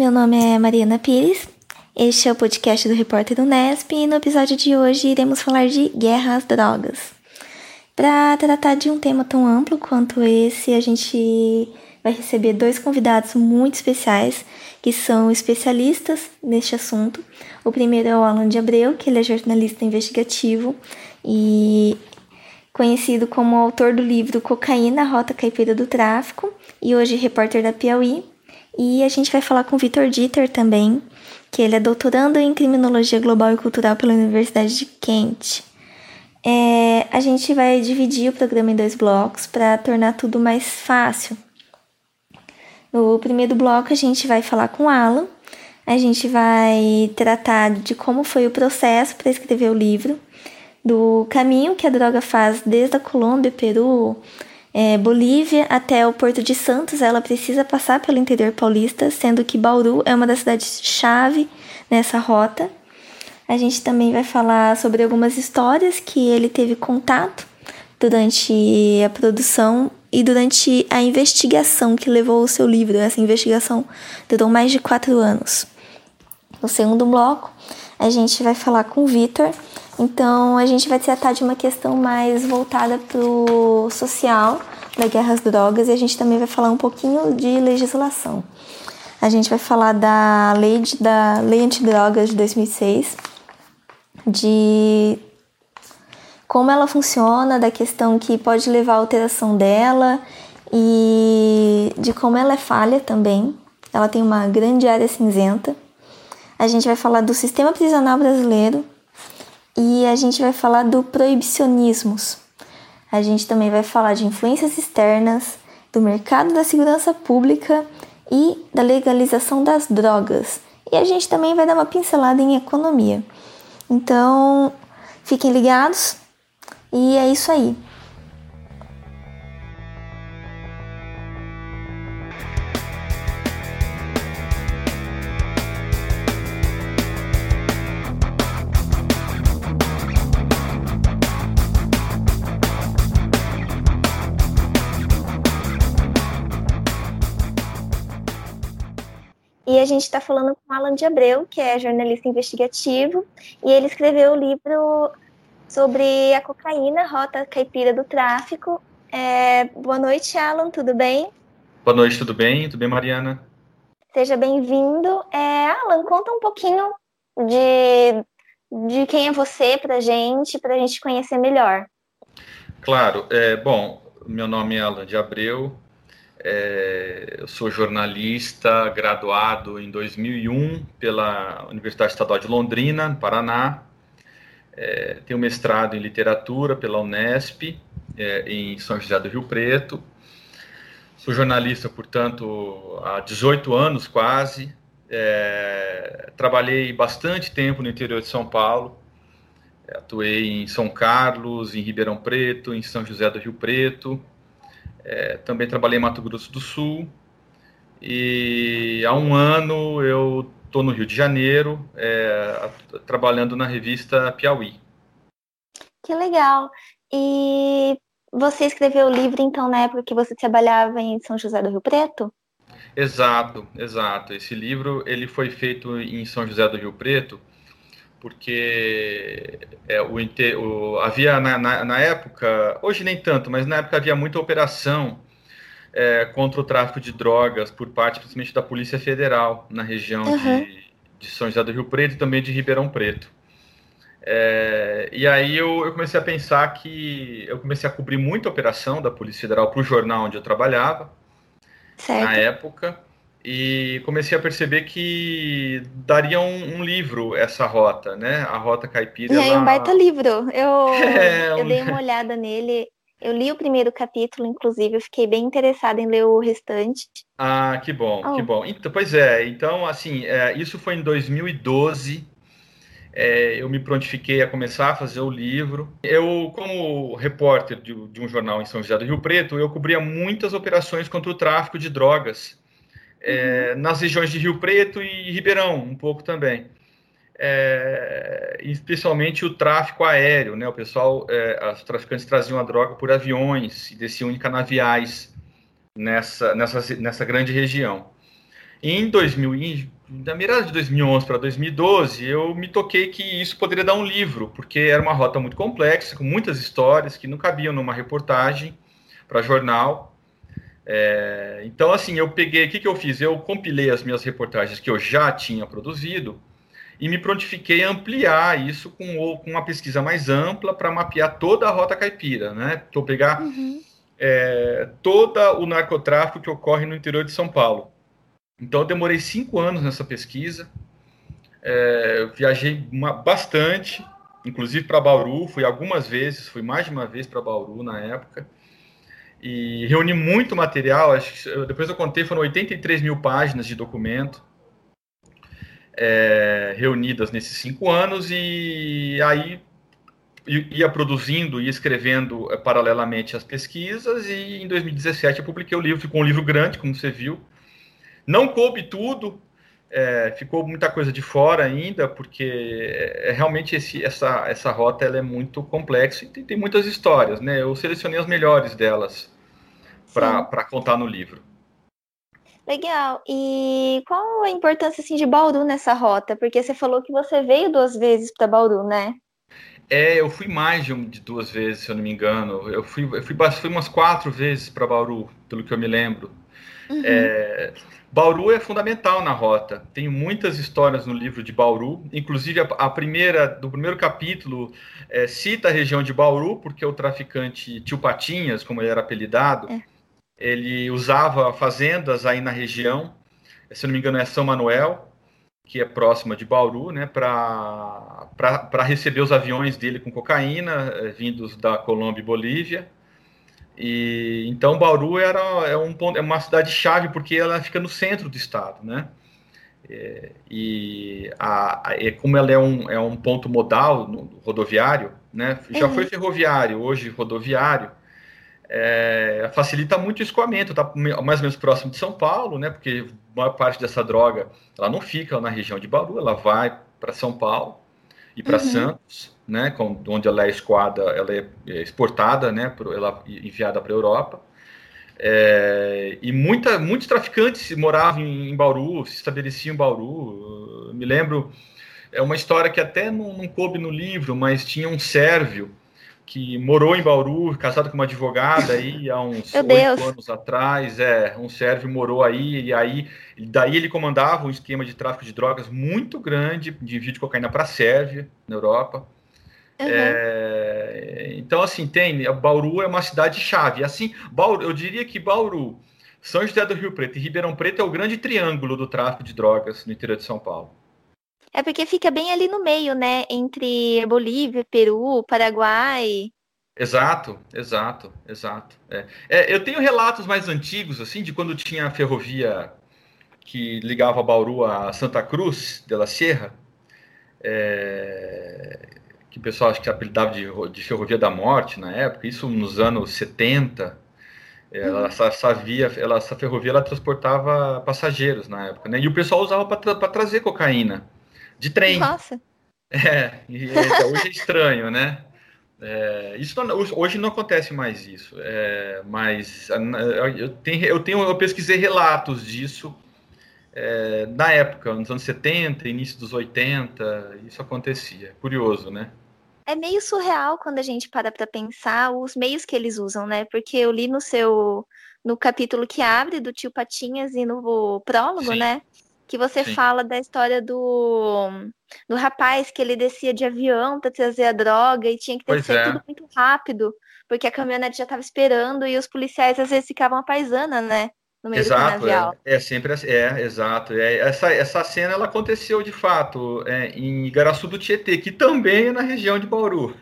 Meu nome é Mariana Pires. Este é o podcast do Repórter Unesp e no episódio de hoje iremos falar de guerra às drogas. Para tratar de um tema tão amplo quanto esse, a gente vai receber dois convidados muito especiais que são especialistas neste assunto. O primeiro é o Alan de Abreu, que ele é jornalista investigativo e conhecido como autor do livro Cocaína, Rota Caipira do Tráfico, e hoje repórter da Piauí. E a gente vai falar com o Vitor Dieter também, que ele é doutorando em Criminologia Global e Cultural pela Universidade de Kent. É, a gente vai dividir o programa em dois blocos para tornar tudo mais fácil. No primeiro bloco, a gente vai falar com o Alan, a gente vai tratar de como foi o processo para escrever o livro, do caminho que a droga faz desde a Colômbia, Peru, é, Bolívia até o Porto de Santos, ela precisa passar pelo interior paulista, sendo que Bauru é uma das cidades-chave nessa rota. A gente também vai falar sobre algumas histórias que ele teve contato durante a produção e durante a investigação que levou o seu livro. Essa investigação durou mais de quatro anos. No segundo bloco, a gente vai falar com o Vitor então, a gente vai tratar de uma questão mais voltada para o social da guerra às drogas e a gente também vai falar um pouquinho de legislação. A gente vai falar da lei, de, da lei antidrogas de 2006, de como ela funciona, da questão que pode levar à alteração dela e de como ela é falha também. Ela tem uma grande área cinzenta. A gente vai falar do sistema prisional brasileiro, e a gente vai falar do proibicionismos. A gente também vai falar de influências externas, do mercado da segurança pública e da legalização das drogas. E a gente também vai dar uma pincelada em economia. Então, fiquem ligados e é isso aí. Gente está falando com Alan de Abreu, que é jornalista investigativo, e ele escreveu o livro sobre a cocaína, Rota Caipira do Tráfico. É, boa noite, Alan, tudo bem? Boa noite, tudo bem? Tudo bem, Mariana? Seja bem-vindo. É, Alan, conta um pouquinho de, de quem é você para a gente, para a gente conhecer melhor. Claro. É, bom, meu nome é Alan de Abreu, é, eu sou jornalista, graduado em 2001 pela Universidade Estadual de Londrina, no Paraná. É, tenho mestrado em literatura pela Unesp, é, em São José do Rio Preto. Sou jornalista, portanto, há 18 anos quase. É, trabalhei bastante tempo no interior de São Paulo. Atuei em São Carlos, em Ribeirão Preto, em São José do Rio Preto é, também trabalhei em Mato Grosso do Sul. E há um ano eu estou no Rio de Janeiro, é, trabalhando na revista Piauí. Que legal! E você escreveu o livro, então, na época que você trabalhava em São José do Rio Preto? Exato, exato. Esse livro ele foi feito em São José do Rio Preto porque é, o, o, havia na, na, na, época, hoje nem tanto, mas na época havia muita operação é, contra o tráfico de drogas por parte, principalmente da Polícia Federal, na região uhum. de, de, São José do Rio Preto e também de Ribeirão Preto. É, e aí eu, eu, comecei a pensar que eu comecei a cobrir muita operação da Polícia Federal para o jornal onde eu trabalhava certo. na época e comecei a perceber que daria um, um, livro essa rota, né? A rota caipira. É um baita livro. Eu, é, eu dei uma olhada nele. Eu li o primeiro capítulo, inclusive, eu fiquei bem interessada em ler o restante. Ah, que bom, oh. que bom. Então, pois é, então, assim, é, isso foi em 2012. É, eu me prontifiquei a começar a fazer o livro. Eu, como repórter de, de um jornal em São José do Rio Preto, eu cobria muitas operações contra o tráfico de drogas é, nas regiões de Rio Preto e Ribeirão, um pouco também. É, especialmente o tráfico aéreo, né? O pessoal, é, os traficantes traziam a droga por aviões e desciam em canaviais nessa, nessa, nessa grande região. Em 2000, na mirada de 2011 para 2012, eu me toquei que isso poderia dar um livro, porque era uma rota muito complexa, com muitas histórias que não cabiam numa reportagem para jornal. É, então, assim, eu peguei, o que, que eu fiz? Eu compilei as minhas reportagens que eu já tinha produzido e me prontifiquei a ampliar isso com, com uma pesquisa mais ampla para mapear toda a rota caipira, né? Eu pegar uhum. é, todo o narcotráfico que ocorre no interior de São Paulo. Então, eu demorei cinco anos nessa pesquisa, é, viajei uma, bastante, inclusive para Bauru, fui algumas vezes, fui mais de uma vez para Bauru na época, e reuni muito material, acho que, depois eu contei, foram 83 mil páginas de documento, é, reunidas nesses cinco anos, e aí ia produzindo e escrevendo é, paralelamente as pesquisas, e em 2017 eu publiquei o livro, ficou um livro grande, como você viu, não coube tudo, é, ficou muita coisa de fora ainda, porque é, realmente esse, essa, essa rota ela é muito complexa e tem, tem muitas histórias, né? Eu selecionei as melhores delas para contar no livro. Legal. E qual a importância assim, de Bauru nessa rota? Porque você falou que você veio duas vezes para Bauru, né? É, eu fui mais de, de, duas vezes, se eu não me engano. Eu fui, eu fui, fui umas quatro vezes para Bauru, pelo que eu me lembro. Uhum. É, Bauru é fundamental na rota. Tem muitas histórias no livro de Bauru, inclusive a, a primeira do primeiro capítulo é, cita a região de Bauru, porque o traficante Tio Patinhas, como ele era apelidado, é. Ele usava fazendas aí na região. Se não me engano é São Manuel, que é próxima de Bauru, né, para receber os aviões dele com cocaína é, vindos da Colômbia e Bolívia e então Bauru era é, um, é uma cidade chave porque ela fica no centro do estado, né? É, e a, a, como ela é um, é um ponto modal no, rodoviário, né? Já uhum. foi ferroviário, hoje rodoviário. É, facilita muito o escoamento, tá mais ou menos próximo de São Paulo, né? Porque a maior parte dessa droga ela não fica na região de Bauru, ela vai para São Paulo e para uhum. Santos né, onde ela é escoada, ela é, é exportada, né, ela é enviada para a Europa. É, e muita, muitos traficantes moravam em, em, Bauru, se estabeleciam em Bauru. Eu me lembro, é uma história que até não, não coube no livro, mas tinha um sérvio que morou em Bauru, casado com uma advogada aí há uns oito anos atrás, é, um sérvio morou aí, e aí daí ele comandava um esquema de tráfico de drogas muito grande, de envio de cocaína para a Sérvia, na Europa. Uhum. É, então, assim, tem. Bauru é uma cidade-chave. Assim, Bauru, eu diria que Bauru, São José do Rio Preto e Ribeirão Preto é o grande triângulo do tráfico de drogas no interior de São Paulo. É porque fica bem ali no meio, né? Entre Bolívia, Peru, Paraguai. Exato, exato, exato. É. É, eu tenho relatos mais antigos, assim, de quando tinha a ferrovia que ligava Bauru a Santa Cruz de la Sierra. É, que o pessoal acho que apelidava de, de ferrovia da morte na época, isso nos anos 70. Ela, uhum. essa, essa, via, ela, essa ferrovia ela transportava passageiros na época, né? E o pessoal usava para tra trazer cocaína de trem. Nossa. É, e, hoje é estranho, né? É, isso não, hoje não acontece mais isso, é, mas eu tenho, eu tenho, eu pesquisei relatos disso é, na época, nos anos 70, início dos 80, isso acontecia. Curioso, né? É meio surreal quando a gente para para pensar os meios que eles usam, né? Porque eu li no seu no capítulo que abre do tio Patinhas e no prólogo, Sim. né? Que você Sim. fala da história do, do rapaz que ele descia de avião para trazer a droga e tinha que descer é. tudo muito rápido, porque a caminhonete já estava esperando e os policiais às vezes ficavam a paisana, né? no meio exato, do canavial. É, é sempre assim, é, exato. É, essa, essa cena ela aconteceu de fato é, em Igaraçu do Tietê, que também é na região de Bauru.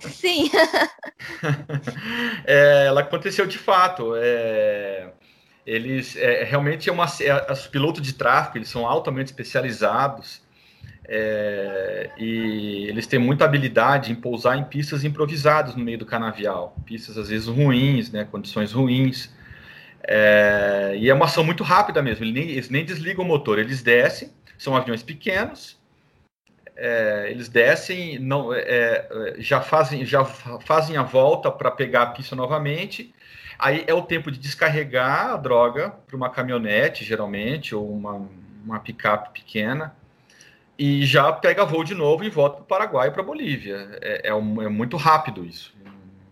Sim. é, ela aconteceu de fato. É, eles é, realmente é uma é, os pilotos de tráfego eles são altamente especializados é, e eles têm muita habilidade em pousar em pistas improvisadas no meio do canavial, pistas às vezes ruins, né, condições ruins. É, e é uma ação muito rápida mesmo, eles nem, eles nem desligam o motor, eles descem, são aviões pequenos, é, eles descem, não, é, é já, fazem, já fazem a volta para pegar a pista novamente, Aí é o tempo de descarregar a droga para uma caminhonete, geralmente, ou uma, uma picape pequena, e já pega voo de novo e volta para o Paraguai para a Bolívia. É, é, um, é, muito rápido isso.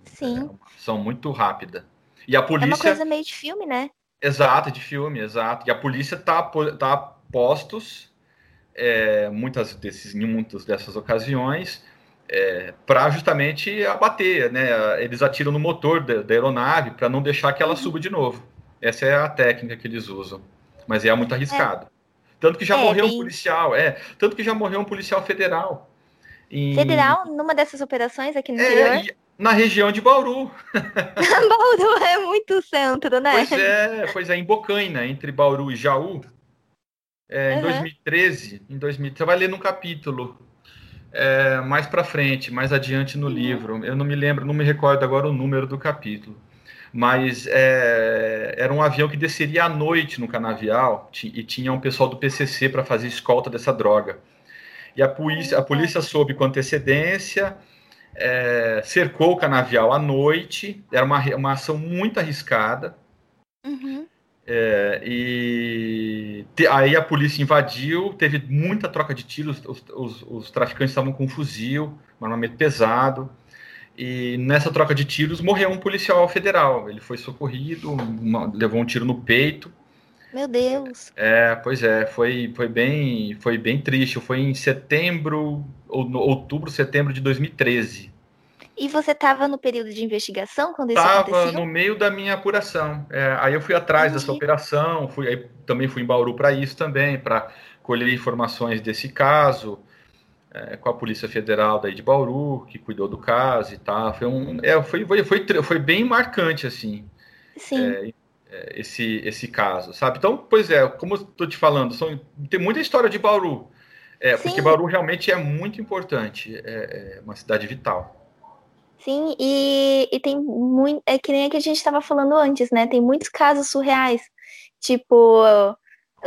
Sim. É ação muito rápida. E a polícia. É uma coisa meio de filme, né? Exato, de filme, exato. E a polícia tá, tá postos é, muitas desses, em muitas dessas ocasiões é, para justamente abater, né? Eles atiram no motor da, da aeronave para não deixar que ela uhum. suba de novo. Essa é a técnica que eles usam, mas é muito arriscado. É. Tanto que já é, morreu bem... um policial, é, tanto que já morreu um policial federal. Em... Federal numa dessas operações aqui no é, interior? na região de Bauru. Bauru é muito centro, né? Pois é, pois é, em Bocaina, entre Bauru e Jaú. É, uhum. Em 2013, em 2000, você vai ler num capítulo é, mais para frente, mais adiante no uhum. livro. Eu não me lembro, não me recordo agora o número do capítulo. Mas é, era um avião que desceria à noite no canavial e tinha um pessoal do PCC para fazer escolta dessa droga. E a polícia, a polícia soube com antecedência, é, cercou o canavial à noite, era uma, uma ação muito arriscada. Uhum. É, e te, aí a polícia invadiu, teve muita troca de tiros, os, os, os traficantes estavam com um fuzil, um armamento pesado, e nessa troca de tiros morreu um policial federal. Ele foi socorrido, uma, levou um tiro no peito. Meu Deus. É, pois é, foi, foi bem, foi bem triste. Foi em setembro, ou outubro, setembro de 2013. E você estava no período de investigação quando isso tava aconteceu? Estava no meio da minha apuração. É, aí eu fui atrás Entendi. dessa operação, fui, aí também fui em Bauru para isso também, para colher informações desse caso, é, com a Polícia Federal daí de Bauru, que cuidou do caso e tal. Foi, um, é, foi, foi, foi, foi bem marcante, assim. Sim. É, é, esse, esse caso, sabe? Então, pois é, como eu estou te falando, são, tem muita história de Bauru, é, porque Bauru realmente é muito importante, é, é uma cidade vital. Sim, e, e tem muito. É que nem a que a gente estava falando antes, né? Tem muitos casos surreais. Tipo,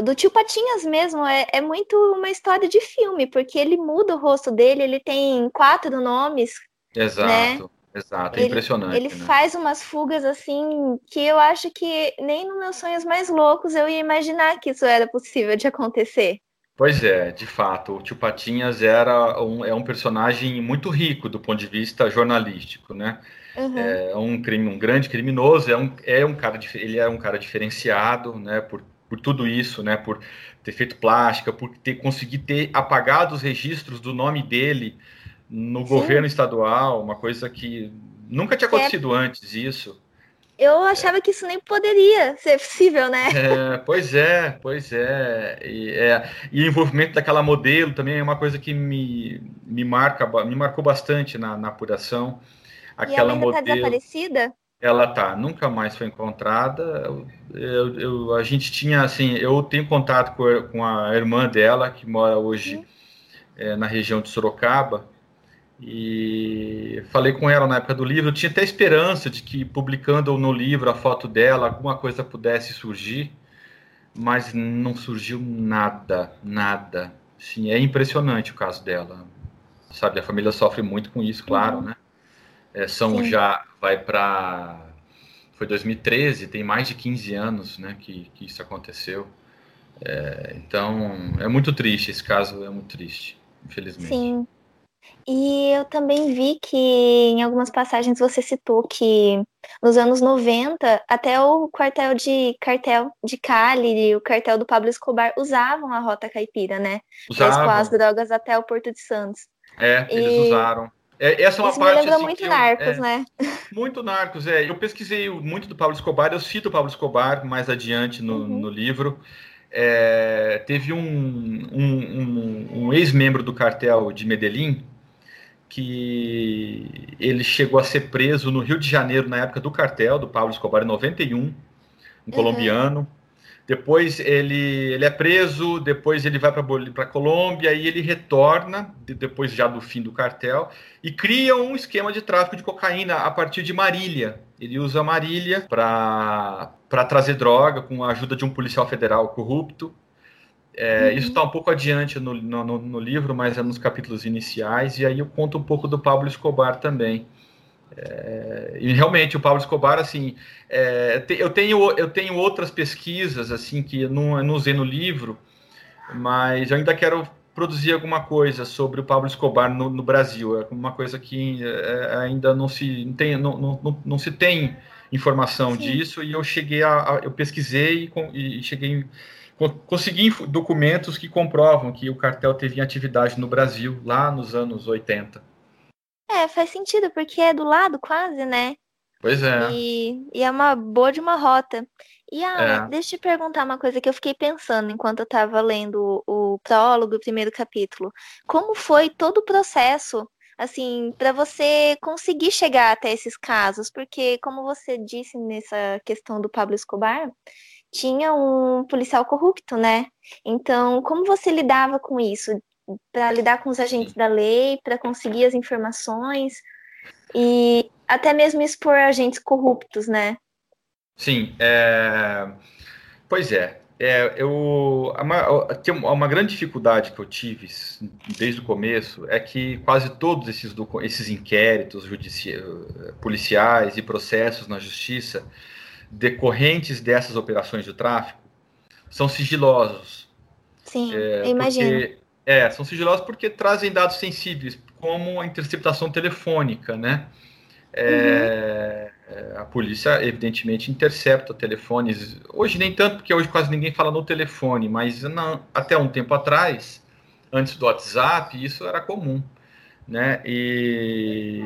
do tio Patinhas mesmo, é, é muito uma história de filme, porque ele muda o rosto dele, ele tem quatro nomes. Exato, né? exato, é ele, impressionante. Ele né? faz umas fugas assim que eu acho que nem nos meus sonhos mais loucos eu ia imaginar que isso era possível de acontecer. Pois é, de fato, o Tio Patinhas era um, é um personagem muito rico do ponto de vista jornalístico, né? Uhum. É um crime, um grande criminoso, é um, é um cara, ele é um cara diferenciado, né? Por, por tudo isso, né? Por ter feito plástica, por ter conseguido ter apagado os registros do nome dele no Sim. governo estadual, uma coisa que nunca tinha acontecido é. antes isso. Eu achava que isso nem poderia ser possível, né? É, pois é, pois é. E, é. e o envolvimento daquela modelo também é uma coisa que me, me marca, me marcou bastante na, na apuração. Aquela e ela tá modelo. Tá desaparecida? Ela tá, nunca mais foi encontrada. Eu, eu, a gente tinha, assim, eu tenho contato com, com a irmã dela, que mora hoje é, na região de Sorocaba, e falei com ela na época do livro, eu tinha até esperança de que publicando no livro a foto dela, alguma coisa pudesse surgir, mas não surgiu nada, nada. Sim, é impressionante o caso dela. Sabe, a família sofre muito com isso, claro, uhum. né? É, são Sim. já, vai para. Foi 2013, tem mais de 15 anos né, que, que isso aconteceu. É, então, é muito triste, esse caso é muito triste, infelizmente. Sim. E eu também vi que em algumas passagens você citou que nos anos 90, até o quartel de cartel de Cali e o cartel do Pablo Escobar usavam a rota caipira, né? Usavam. Para as drogas até o Porto de Santos. É, e... eles usaram. É, essa é uma Isso parte. Me lembra assim, muito narcos, eu, é, né? Muito narcos, é. Eu pesquisei muito do Pablo Escobar, eu cito o Pablo Escobar mais adiante no, uhum. no livro. É, teve um, um, um, um ex-membro do cartel de Medellín, que ele chegou a ser preso no Rio de Janeiro na época do cartel do Pablo Escobar em 91, um uhum. colombiano. Depois ele, ele é preso, depois ele vai para a Colômbia e ele retorna, depois já do fim do cartel, e cria um esquema de tráfico de cocaína a partir de Marília. Ele usa Marília para trazer droga com a ajuda de um policial federal corrupto. É, uhum. Isso está um pouco adiante no, no, no, livro, mas é nos capítulos iniciais, e aí eu conto um pouco do Pablo Escobar também. É, e realmente o Pablo Escobar, assim, é, eu, tenho, eu tenho outras pesquisas assim que eu não, eu não usei no livro, mas eu ainda quero produzir alguma coisa sobre o Pablo Escobar no, no Brasil. É uma coisa que é, ainda não se não tem, não, não, não se tem informação Sim. disso e eu cheguei a, a eu pesquisei e, e cheguei consegui documentos que comprovam que o cartel teve atividade no Brasil lá nos anos 80. É, faz sentido, porque é do lado quase, né? Pois é. E, e é uma boa de uma rota. E ah, é. deixa eu te perguntar uma coisa que eu fiquei pensando enquanto eu estava lendo o, o prólogo, o primeiro capítulo. Como foi todo o processo, assim, para você conseguir chegar até esses casos? Porque, como você disse nessa questão do Pablo Escobar, tinha um policial corrupto, né? Então, como você lidava com isso? Para lidar com os agentes da lei, para conseguir as informações e até mesmo expor agentes corruptos, né? Sim, é... pois é. é eu, uma, uma grande dificuldade que eu tive desde o começo é que quase todos esses, esses inquéritos policiais e processos na justiça decorrentes dessas operações de tráfico são sigilosos. Sim, é, imagino. Porque, é, são sigilosos porque trazem dados sensíveis, como a interceptação telefônica, né? É, uhum. A polícia, evidentemente, intercepta telefones. Hoje nem tanto, porque hoje quase ninguém fala no telefone, mas não, até um tempo atrás, antes do WhatsApp, isso era comum né? E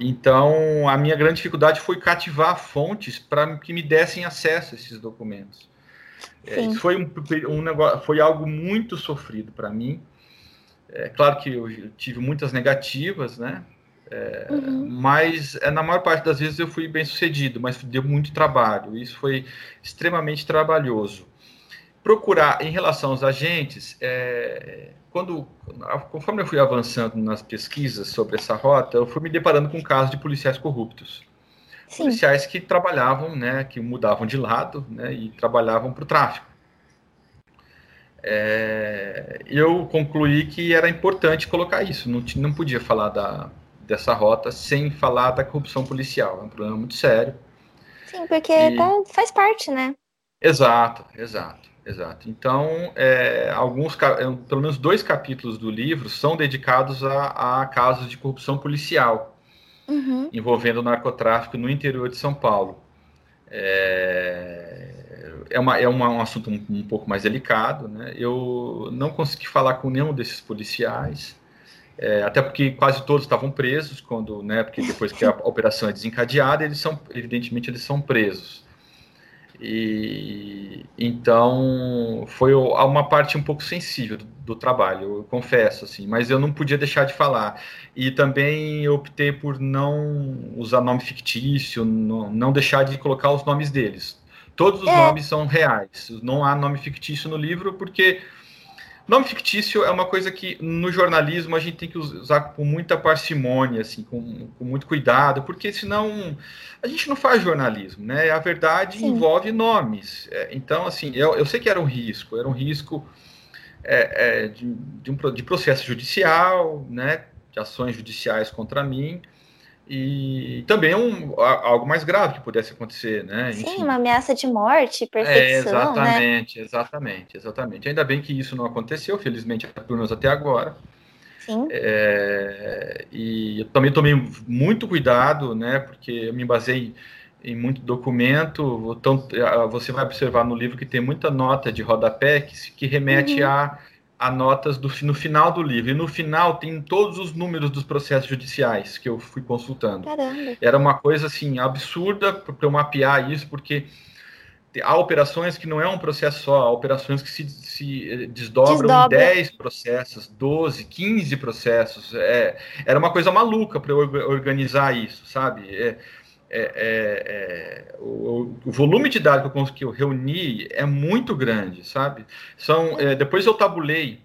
então a minha grande dificuldade foi cativar fontes para que me dessem acesso a esses documentos. É, isso foi um, um, negócio, foi algo muito sofrido para mim. É claro que eu tive muitas negativas, né? É, uhum. Mas é, na maior parte das vezes eu fui bem sucedido, mas deu muito trabalho. Isso foi extremamente trabalhoso. Procurar em relação aos agentes, é, quando, conforme eu fui avançando nas pesquisas sobre essa rota, eu fui me deparando com casos de policiais corruptos. Sim. Policiais que trabalhavam, né, que mudavam de lado né, e trabalhavam para o tráfico. É, eu concluí que era importante colocar isso, não, não podia falar da, dessa rota sem falar da corrupção policial. É um problema muito sério. Sim, porque e... tá, faz parte, né? Exato, exato. Exato. Então, é, alguns, é, pelo menos dois capítulos do livro são dedicados a, a casos de corrupção policial uhum. envolvendo narcotráfico no interior de São Paulo. É, é, uma, é uma, um assunto um, um, pouco mais delicado. Né? Eu não consegui falar com nenhum desses policiais, é, até porque quase todos estavam presos quando, né? Porque depois que a operação é desencadeada, eles são, evidentemente, eles são presos. E então foi uma parte um pouco sensível do, do, trabalho, eu confesso assim, mas eu não podia deixar de falar. E também eu optei por não usar nome fictício, não, não deixar de colocar os nomes deles. Todos os é. nomes são reais. Não há nome fictício no livro porque Nome fictício é uma coisa que no jornalismo a gente tem que usar com muita parcimônia, assim, com, com muito cuidado, porque senão a gente não faz jornalismo, né? A verdade Sim. envolve nomes. É, então, assim, eu, eu sei que era um risco, era um risco é, é, de, de, um, de processo judicial, né? De ações judiciais contra mim e também é um, algo mais grave que pudesse acontecer, né? Enfim. Sim, uma ameaça de morte, perseguição, é, exatamente, né? exatamente, exatamente. Ainda bem que isso não aconteceu, felizmente, pelo menos até agora. Sim. É, e eu também tomei muito cuidado, né? Porque eu me basei em muito documento. Então, você vai observar no livro que tem muita nota de rodapé que, que remete uhum. a a notas do, no final do livro. E no final tem todos os números dos processos judiciais que eu fui consultando. Caramba. Era uma coisa assim absurda para eu mapear isso, porque há operações que não é um processo só, há operações que se, se eh, desdobram Desdobra. em 10 processos, 12, 15 processos. É, era uma coisa maluca para eu organizar isso, sabe? É, é, é, é, o, o, volume de dados que eu, que eu reuni é muito grande, sabe? São, é, depois eu tabulei,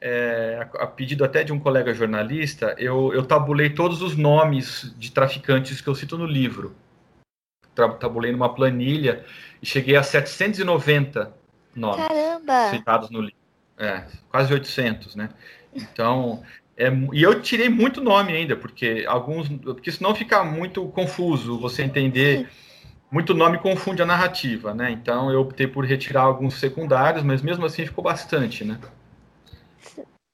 é, a, a, pedido até de um colega jornalista, eu, eu tabulei todos os nomes de traficantes que eu cito no livro. Tabulei numa planilha e cheguei a 790 nomes Caramba. citados no livro. É, quase 800, né? Então, É, e eu tirei muito nome ainda, porque alguns. Porque senão fica muito confuso você entender. Muito nome confunde a narrativa, né? Então eu optei por retirar alguns secundários, mas mesmo assim ficou bastante, né?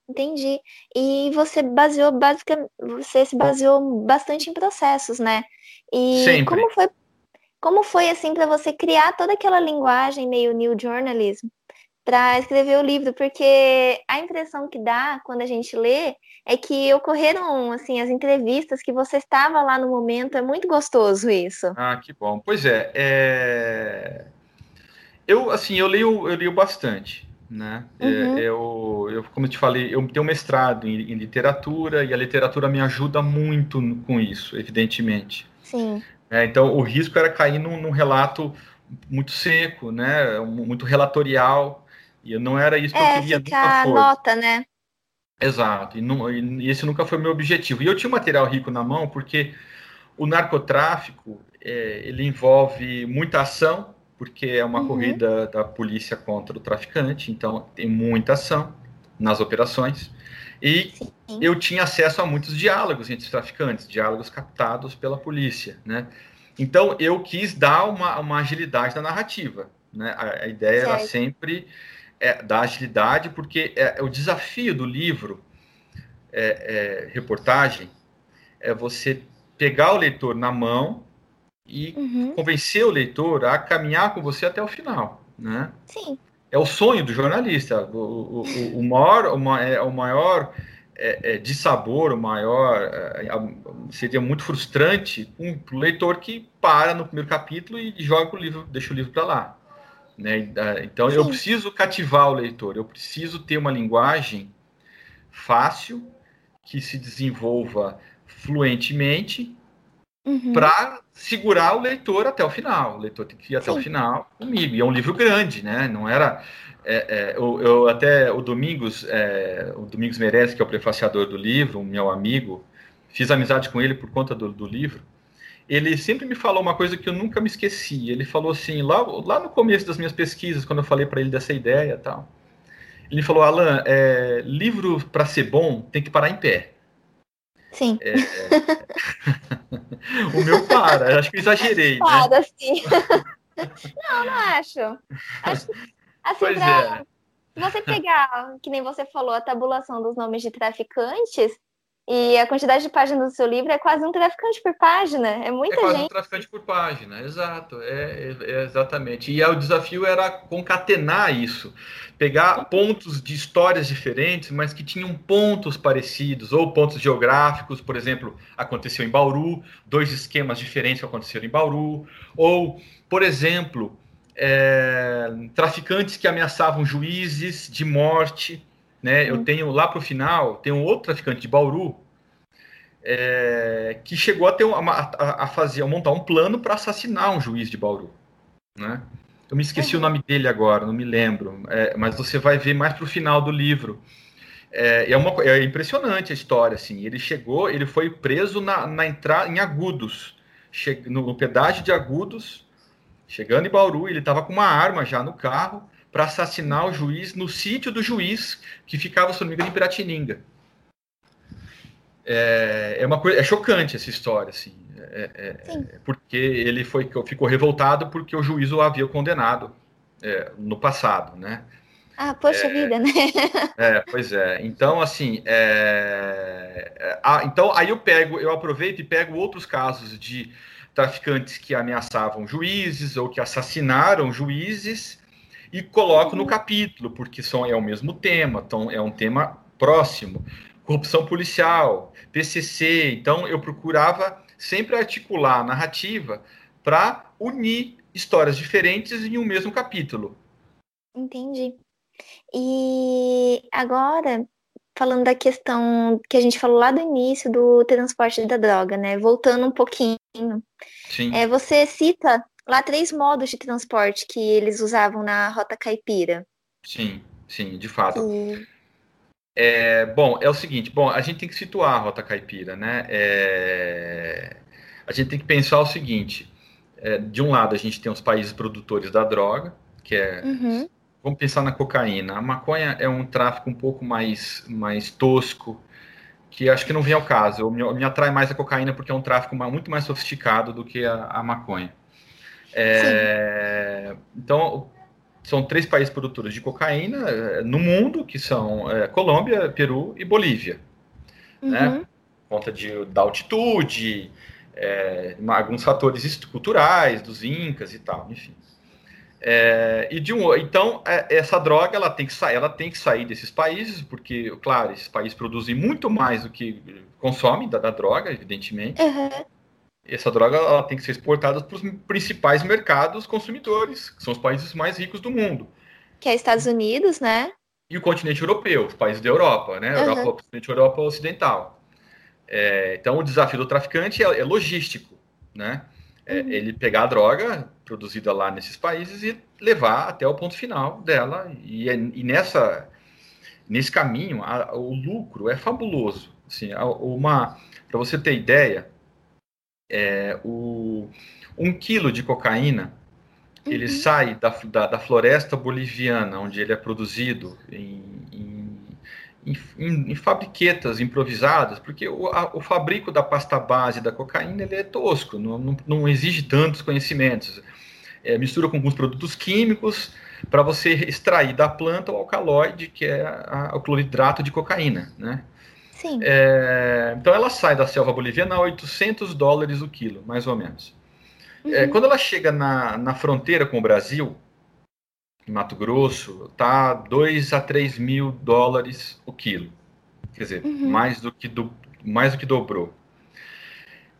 Entendi. E você baseou basicamente, você se baseou bastante em processos, né? E Sempre. como foi como foi assim para você criar toda aquela linguagem meio new journalism para escrever o livro? Porque a impressão que dá quando a gente lê é que ocorreram assim as entrevistas que você estava lá no momento, é muito gostoso isso. Ah, que bom. Pois é, é... eu assim, eu leio, eu leio bastante né? É, uhum. Eu, eu, como eu te falei, eu tenho mestrado em, em, literatura e a literatura me ajuda muito com isso, evidentemente. Sim. É, então, o risco era cair num, num, relato muito seco, né? Muito relatorial e não era isso que é, eu queria. Ficar nunca foi. nota, né? Exato. E, não, e esse nunca foi meu objetivo. E eu tinha um material rico na mão porque o narcotráfico é, ele envolve muita ação porque é uma uhum. corrida da polícia contra o traficante, então tem muita ação nas operações. E Sim. eu tinha acesso a muitos diálogos entre os traficantes, diálogos captados pela polícia, né? Então eu quis dar uma, uma agilidade na narrativa, né? A, a ideia certo. era sempre é, dar agilidade, porque é, o desafio do livro, é, é, reportagem, é você pegar o leitor na mão e uhum. convencer o leitor a caminhar com você até o final, né? Sim. É o sonho do jornalista. O, o, o maior, o, é, o maior é, é, de sabor, o maior é, seria muito frustrante um leitor que para no primeiro capítulo e joga o livro, deixa o livro para lá. Né? Então Sim. eu preciso cativar o leitor, eu preciso ter uma linguagem fácil que se desenvolva fluentemente uhum. para segurar o leitor até o final. O leitor tem que ir até Sim. o final comigo. E é um livro grande, né? Não era. É, é, eu, eu, até o Domingos, é, o Domingos Merece, que é o prefaciador do livro, um meu amigo, fiz amizade com ele por conta do, do livro. Ele sempre me falou uma coisa que eu nunca me esqueci. Ele falou assim, lá, lá no começo das minhas pesquisas, quando eu falei para ele dessa ideia e tal. Ele falou, Alan, é, livro para ser bom tem que parar em pé. Sim. É, o meu para, acho que exagerei. Né? Para, né? sim. não, não acho. acho assim, pois pra, é. Se você pegar, que nem você falou, a tabulação dos nomes de traficantes, e a quantidade de páginas do seu livro é quase um traficante por página. É muita é quase gente. um traficante por página, exato. É, é, é exatamente. E o desafio era concatenar isso. Pegar pontos de histórias diferentes, mas que tinham pontos parecidos, ou pontos geográficos, por exemplo, aconteceu em Bauru, dois esquemas diferentes que aconteceram em Bauru, ou, por exemplo, é, traficantes que ameaçavam juízes de morte né? Eu tenho lá para o final, tem um outro traficante de Bauru é, que chegou a, ter uma, a, a, fazer, a montar um plano para assassinar um juiz de Bauru. Né? Eu me esqueci uhum. o nome dele agora, não me lembro, é, mas você vai ver mais para o final do livro. É, é, uma, é impressionante a história, assim. Ele chegou, ele foi preso na, na entrada em Agudos, che, no, no pedágio de Agudos, chegando em Bauru, ele estava com uma arma já no carro para assassinar o juiz no sítio do juiz que ficava, se não me engano, em Piratininga. É, é uma coisa, é chocante essa história, assim, é, é, é porque ele foi, ficou revoltado porque o juiz o havia condenado é, no passado, né? Ah, poxa vida, né? É, pois é. Então, assim, é, ah, então aí eu pego, eu aproveito e pego outros casos de traficantes que ameaçavam juízes ou que assassinaram juízes e coloco no capítulo, porque são, é o mesmo tema, então é um tema próximo. Corrupção policial, PCC, então eu procurava sempre articular a narrativa para unir histórias diferentes em um mesmo capítulo. Entendi. E agora, falando da questão que a gente falou lá do início do transporte da droga, né? Voltando um pouquinho. Sim. É, você cita lá três modos de transporte que eles usavam na Rota Caipira. Sim, sim, de fato. É, bom, é o seguinte, bom, a gente tem que situar a Rota Caipira, né? É, a gente tem que pensar o seguinte, é, de um lado a gente tem os países produtores da droga, que é uhum. Vamos pensar na cocaína. A maconha é um tráfico um pouco mais, mais tosco, que acho que não vem ao caso. Eu, me, me, atrai mais a cocaína porque é um tráfico muito mais sofisticado do que a, a maconha. É, então, são três países produtores de cocaína é, no mundo, que são é, Colômbia, Peru e Bolívia. Né? Uhum. Né? Por conta de, da altitude, é, alguns fatores culturais dos incas e tal, enfim. É, e de um, então é, essa droga ela tem que sair, ela tem que sair desses países porque, claro, esses países produzem muito mais do que consomem da, da droga, evidentemente. Uhum. Essa droga ela tem que ser exportada para os principais mercados consumidores, que são os países mais ricos do mundo. Que é Estados Unidos, né? E o continente europeu, os países da Europa, né? Europa, uhum. continente Europa Ocidental. É, então o desafio do traficante é, é logístico, né? É, uhum. Ele pegar a droga produzida lá nesses países e levar até o ponto final dela. E, é, e nessa, nesse caminho, a, o lucro é fabuloso. Assim, uma, para você ter ideia, é, o, um quilo de cocaína uhum. ele sai da, da, da, floresta boliviana, onde ele é produzido em, em, em, em fabriquetas improvisadas, porque o, a, o fabrico da pasta base da cocaína ele é tosco, não, não, não exige tantos conhecimentos é, mistura com alguns produtos químicos para você extrair da planta o alcaloide, que é a, o cloridrato de cocaína, né? Sim. É, então ela sai da selva boliviana a 800 dólares o quilo, mais ou menos. É, uhum. É, quando ela chega na, na fronteira com o Brasil, em Mato Grosso, tá 2 a 3 mil dólares o quilo. Quer dizer, uhum. mais, do que do, mais do que dobrou.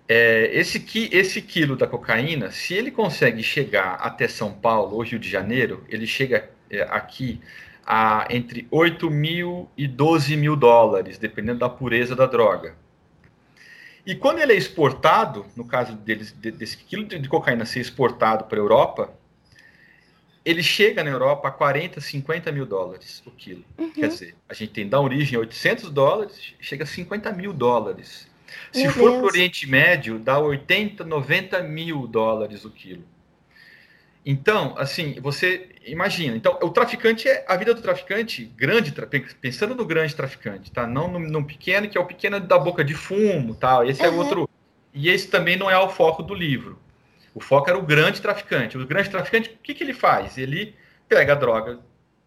É, esse, qui, esse quilo da cocaína, se ele consegue chegar até São Paulo ou Rio de Janeiro, ele chega é, aqui a entre 8 mil e 12 mil dólares, dependendo da pureza da droga. E quando ele é exportado, no caso deles, desse quilo de cocaína ser exportado para a Europa, ele chega na Europa a 40, 50 mil dólares o quilo. Uhum. Quer dizer, a gente tem da origem a 800 dólares, chega a 50 mil dólares. Se Meu for para o Oriente Médio, dá 80, 90 mil dólares o quilo. Então, assim, você imagina. Então, o traficante é a vida do traficante, grande, pensando no grande traficante, tá? Não no, no pequeno, que é o pequeno da boca de fumo, tal. Esse uhum. é outro. E esse também não é o foco do livro. O foco era o grande traficante. O grande traficante, o que, que ele faz? Ele pega a droga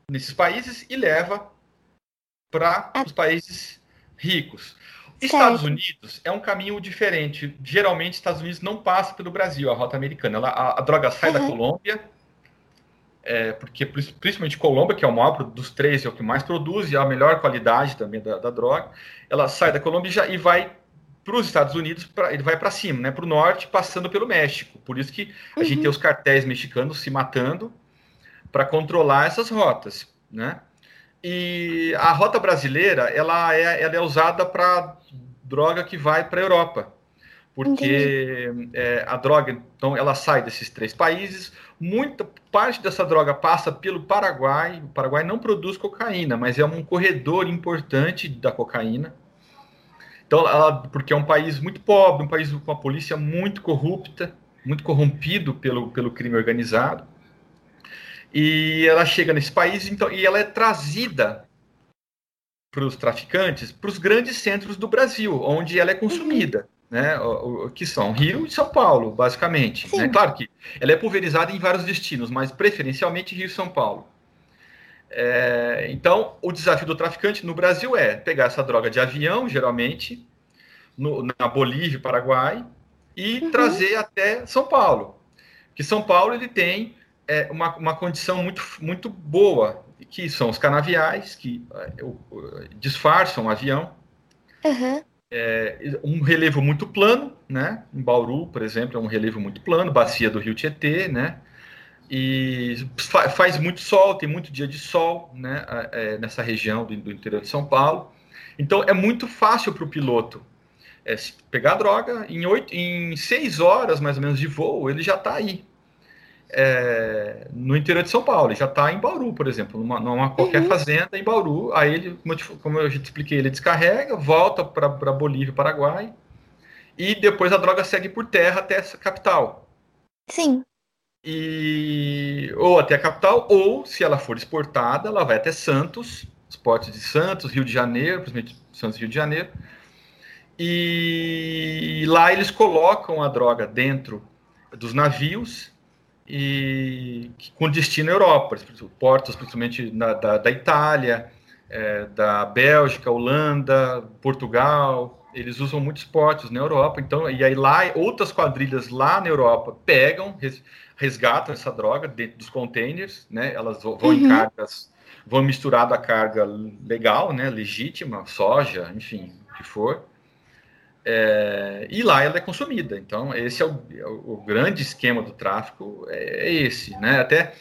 nesses países e leva para os países ricos. Estados Unidos é um caminho diferente. Geralmente, Estados Unidos não passa pelo Brasil, a rota americana. Ela, a, a droga sai uhum. da Colômbia, é, porque principalmente Colômbia, que é o maior dos três, é o que mais produz e é a melhor qualidade também da, da droga, ela sai da Colômbia e, já, e vai para os Estados Unidos, pra, ele vai para cima, né, para o norte, passando pelo México. Por isso que a uhum. gente tem os cartéis mexicanos se matando para controlar essas rotas, né? E a rota brasileira, ela é, ela é usada para droga que vai para a Europa. Porque é, a droga, então, ela sai desses três países. Muita parte dessa droga passa pelo Paraguai. O Paraguai não produz cocaína, mas é um corredor importante da cocaína. Então, ela, porque é um país muito pobre, um país com uma polícia muito corrupta, muito corrompido pelo, pelo crime organizado e ela chega nesse país então, e ela é trazida para os traficantes para os grandes centros do Brasil, onde ela é consumida. Uhum. Né, que são Rio e São Paulo, basicamente. Né? Claro que ela é pulverizada em vários destinos, mas preferencialmente Rio e São Paulo. É, então, o desafio do traficante no Brasil é pegar essa droga de avião, geralmente, no, na Bolívia, Paraguai, e uhum. trazer até São Paulo. Que São Paulo ele tem é uma, uma condição muito, muito boa, que são os canaviais, que é, disfarçam o avião. Uhum. É, um relevo muito plano, né? Em Bauru, por exemplo, é um relevo muito plano, bacia do Rio Tietê, né? E fa faz muito sol, tem muito dia de sol, né? É, nessa região do, do, interior de São Paulo. Então é muito fácil para o piloto é, pegar a droga em, oito, em seis horas mais ou menos de voo, ele já está aí, é, no interior de São Paulo, ele já está em Bauru, por exemplo, numa, numa qualquer uhum. fazenda em Bauru. Aí ele, como eu, eu te expliquei, ele descarrega, volta para Bolívia, Paraguai, e depois a droga segue por terra até essa capital. Sim. E ou até a capital, ou se ela for exportada, ela vai até Santos, os portos de Santos, Rio de Janeiro, principalmente Santos Rio de Janeiro, E lá eles colocam a droga dentro dos navios e com destino à Europa, portos principalmente na, da, da, Itália, é, da Bélgica, Holanda, Portugal. Eles usam muitos portos na Europa. Então, e aí lá outras quadrilhas lá na Europa pegam, resgatam essa droga dentro dos containers, né? Elas vão uhum. em cargas, vão misturado a carga legal, né? Legítima, soja, enfim, o que for é, e lá ela é consumida. Então, esse é o, é o grande esquema do tráfico, é, é, esse. Né? Até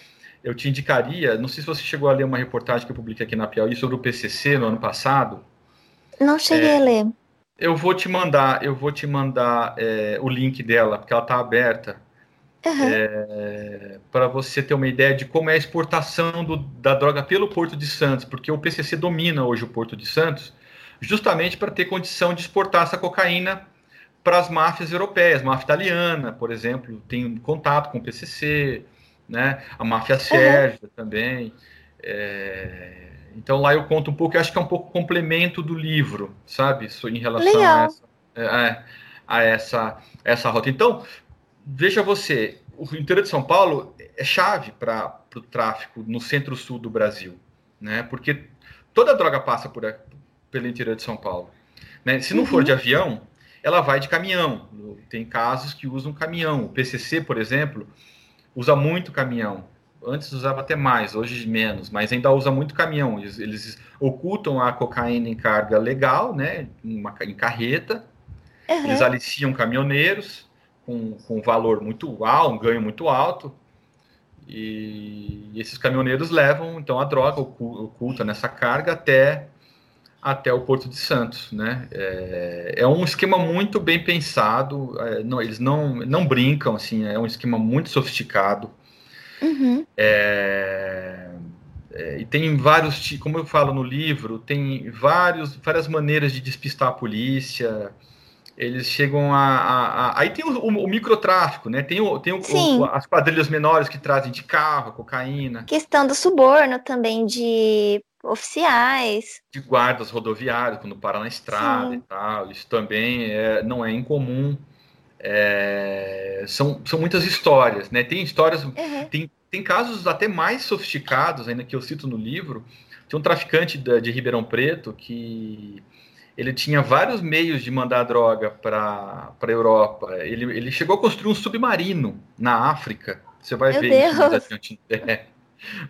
eu te indicaria, não sei se você chegou a ler uma reportagem que eu publiquei aqui na Piauí sobre o PCC no ano passado. Não cheguei é, a ler. Eu vou te mandar, eu vou te mandar é, o link dela, porque ela está aberta. Uhum. para você ter uma ideia de como é a exportação do, da droga pelo Porto de Santos, porque o PCC domina hoje o Porto de Santos, justamente para ter condição de exportar essa cocaína para as máfias europeias. Máfia italiana, por exemplo, tem contato com o PCC, né? a máfia sérvia uhum. também. É... Então lá eu conto um pouco, acho que é um pouco complemento do livro, sabe? Em relação Legal. a essa, é, a, a essa, essa rota. Então, veja você, o interior de São Paulo é chave para o tráfico no centro-sul do Brasil, né? Porque toda droga passa por, pelo interior de São Paulo. Né? Se não uhum. for de avião, ela vai de caminhão. Tem casos que usam caminhão. O PCC, por exemplo, usa muito caminhão. Antes usava até mais, hoje menos, mas ainda usa muito caminhão. Eles, eles ocultam a cocaína em carga legal, né, uma, em carreta. Uhum. Eles aliciam caminhoneiros com, com um valor muito alto, um ganho muito alto. E, e esses caminhoneiros levam então a droga oculta nessa carga até até o Porto de Santos, né? É, é um esquema muito bem pensado, é, não, eles não, não brincam, assim, é um esquema muito sofisticado. Uhum. É, é, e tem vários, como eu falo no livro, tem vários, várias maneiras de despistar a polícia. Eles chegam a. a, a aí tem o, o, o, microtráfico, né? Tem, o, tem o, as quadrilhas menores que trazem de carro, cocaína. Questão do suborno também, de oficiais. De guardas rodoviários, quando para na estrada Sim. e tal. Isso também é, não é incomum. É, são, são muitas histórias, né? Tem histórias, uhum. tem, tem casos até mais sofisticados, ainda que eu cito no livro. Tem um traficante de, de Ribeirão Preto que ele tinha vários meios de mandar droga para a Europa. Ele, ele chegou a construir um submarino na África. Você vai Meu ver Deus. isso. É.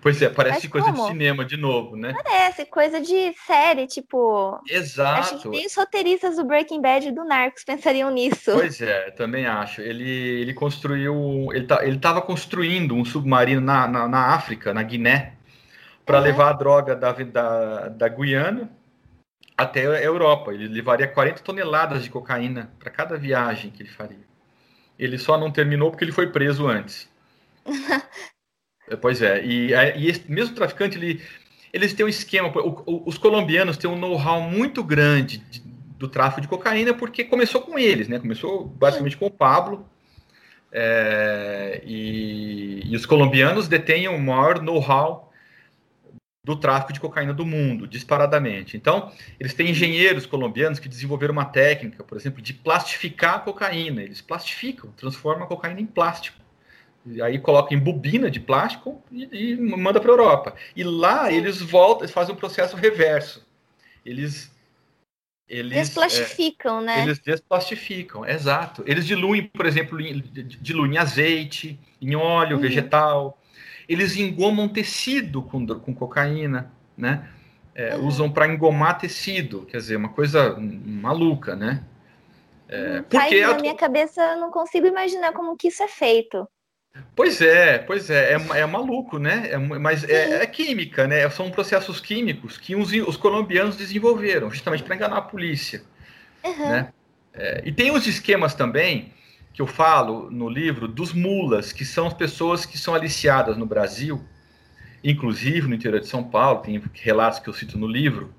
Pois é, parece Mas coisa como? de cinema de novo, né? Parece, coisa de série, tipo. Exato. Acho que nem os roteiristas do Breaking Bad e do Narcos pensariam nisso. Pois é, também acho. Ele, ele construiu. Ele tá, estava construindo um submarino na, na, na África, na Guiné, para uhum. levar a droga da, da, da Guiana até a Europa. Ele levaria 40 toneladas de cocaína para cada viagem que ele faria. Ele só não terminou porque ele foi preso antes. É, pois é, e, e esse mesmo traficante, ele, eles têm um esquema, o, o, os colombianos têm um know-how muito grande de, do tráfico de cocaína, porque começou com eles, né? Começou basicamente com o Pablo, é, e, e, os colombianos detêm o maior know-how do tráfico de cocaína do mundo, disparadamente. Então, eles têm engenheiros colombianos que desenvolveram uma técnica, por exemplo, de plastificar a cocaína. Eles plastificam, transformam a cocaína em plástico aí coloca em bobina de plástico e, e manda para a Europa. E lá eles voltam, eles fazem um processo reverso. Eles eles desplastificam, é, né? Eles desplastificam, exato. Eles diluem, por exemplo, diluem em azeite, em óleo uhum. vegetal. Eles engomam tecido com, com cocaína, né? É, uhum. Usam para engomar tecido, quer dizer, uma coisa maluca, né? É, porque Faz, na minha cabeça eu não consigo imaginar como que isso é feito. Pois é, pois é, é, é maluco, né? É, mas é, é, química, né? São processos químicos que os, os colombianos desenvolveram, justamente para enganar a polícia. Uhum. Né? É, e tem os esquemas também, que eu falo no livro, dos mulas, que são as pessoas que são aliciadas no Brasil, inclusive no interior de São Paulo, tem relatos que eu cito no livro,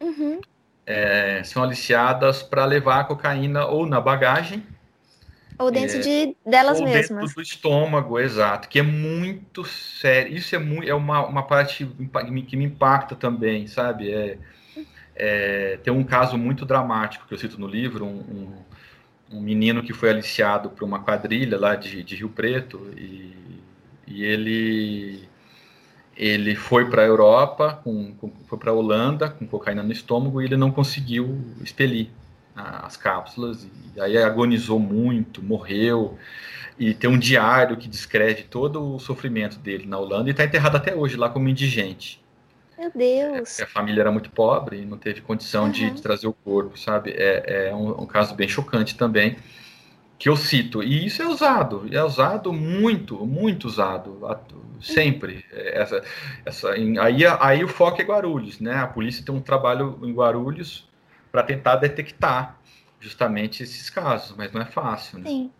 uhum. É, são aliciadas para levar a cocaína ou na bagagem ou dentro é, de delas ou mesmas. Dentro do estômago, exato, que é muito sério. Isso é muito, é uma, uma parte que me impacta também, sabe? É, É, tem um caso muito dramático que eu cito no livro, um, um, um menino que foi aliciado por uma quadrilha lá de, de Rio Preto e, e ele ele foi para a Europa, com, com, foi para a Holanda com cocaína no estômago e ele não conseguiu expelir as cápsulas e aí agonizou muito, morreu e tem um diário que descreve todo o sofrimento dele na Holanda e está enterrado até hoje lá como indigente. Meu Deus! É, a família era muito pobre e não teve condição uhum. de, de, trazer o corpo, sabe? É, é um, um, caso bem chocante também que eu cito. E isso é usado, é usado muito, muito usado, sempre. Essa, essa, aí, aí o foco é Guarulhos, né? A polícia tem um trabalho em Guarulhos para tentar detectar justamente esses casos, mas não é fácil, né? Sim.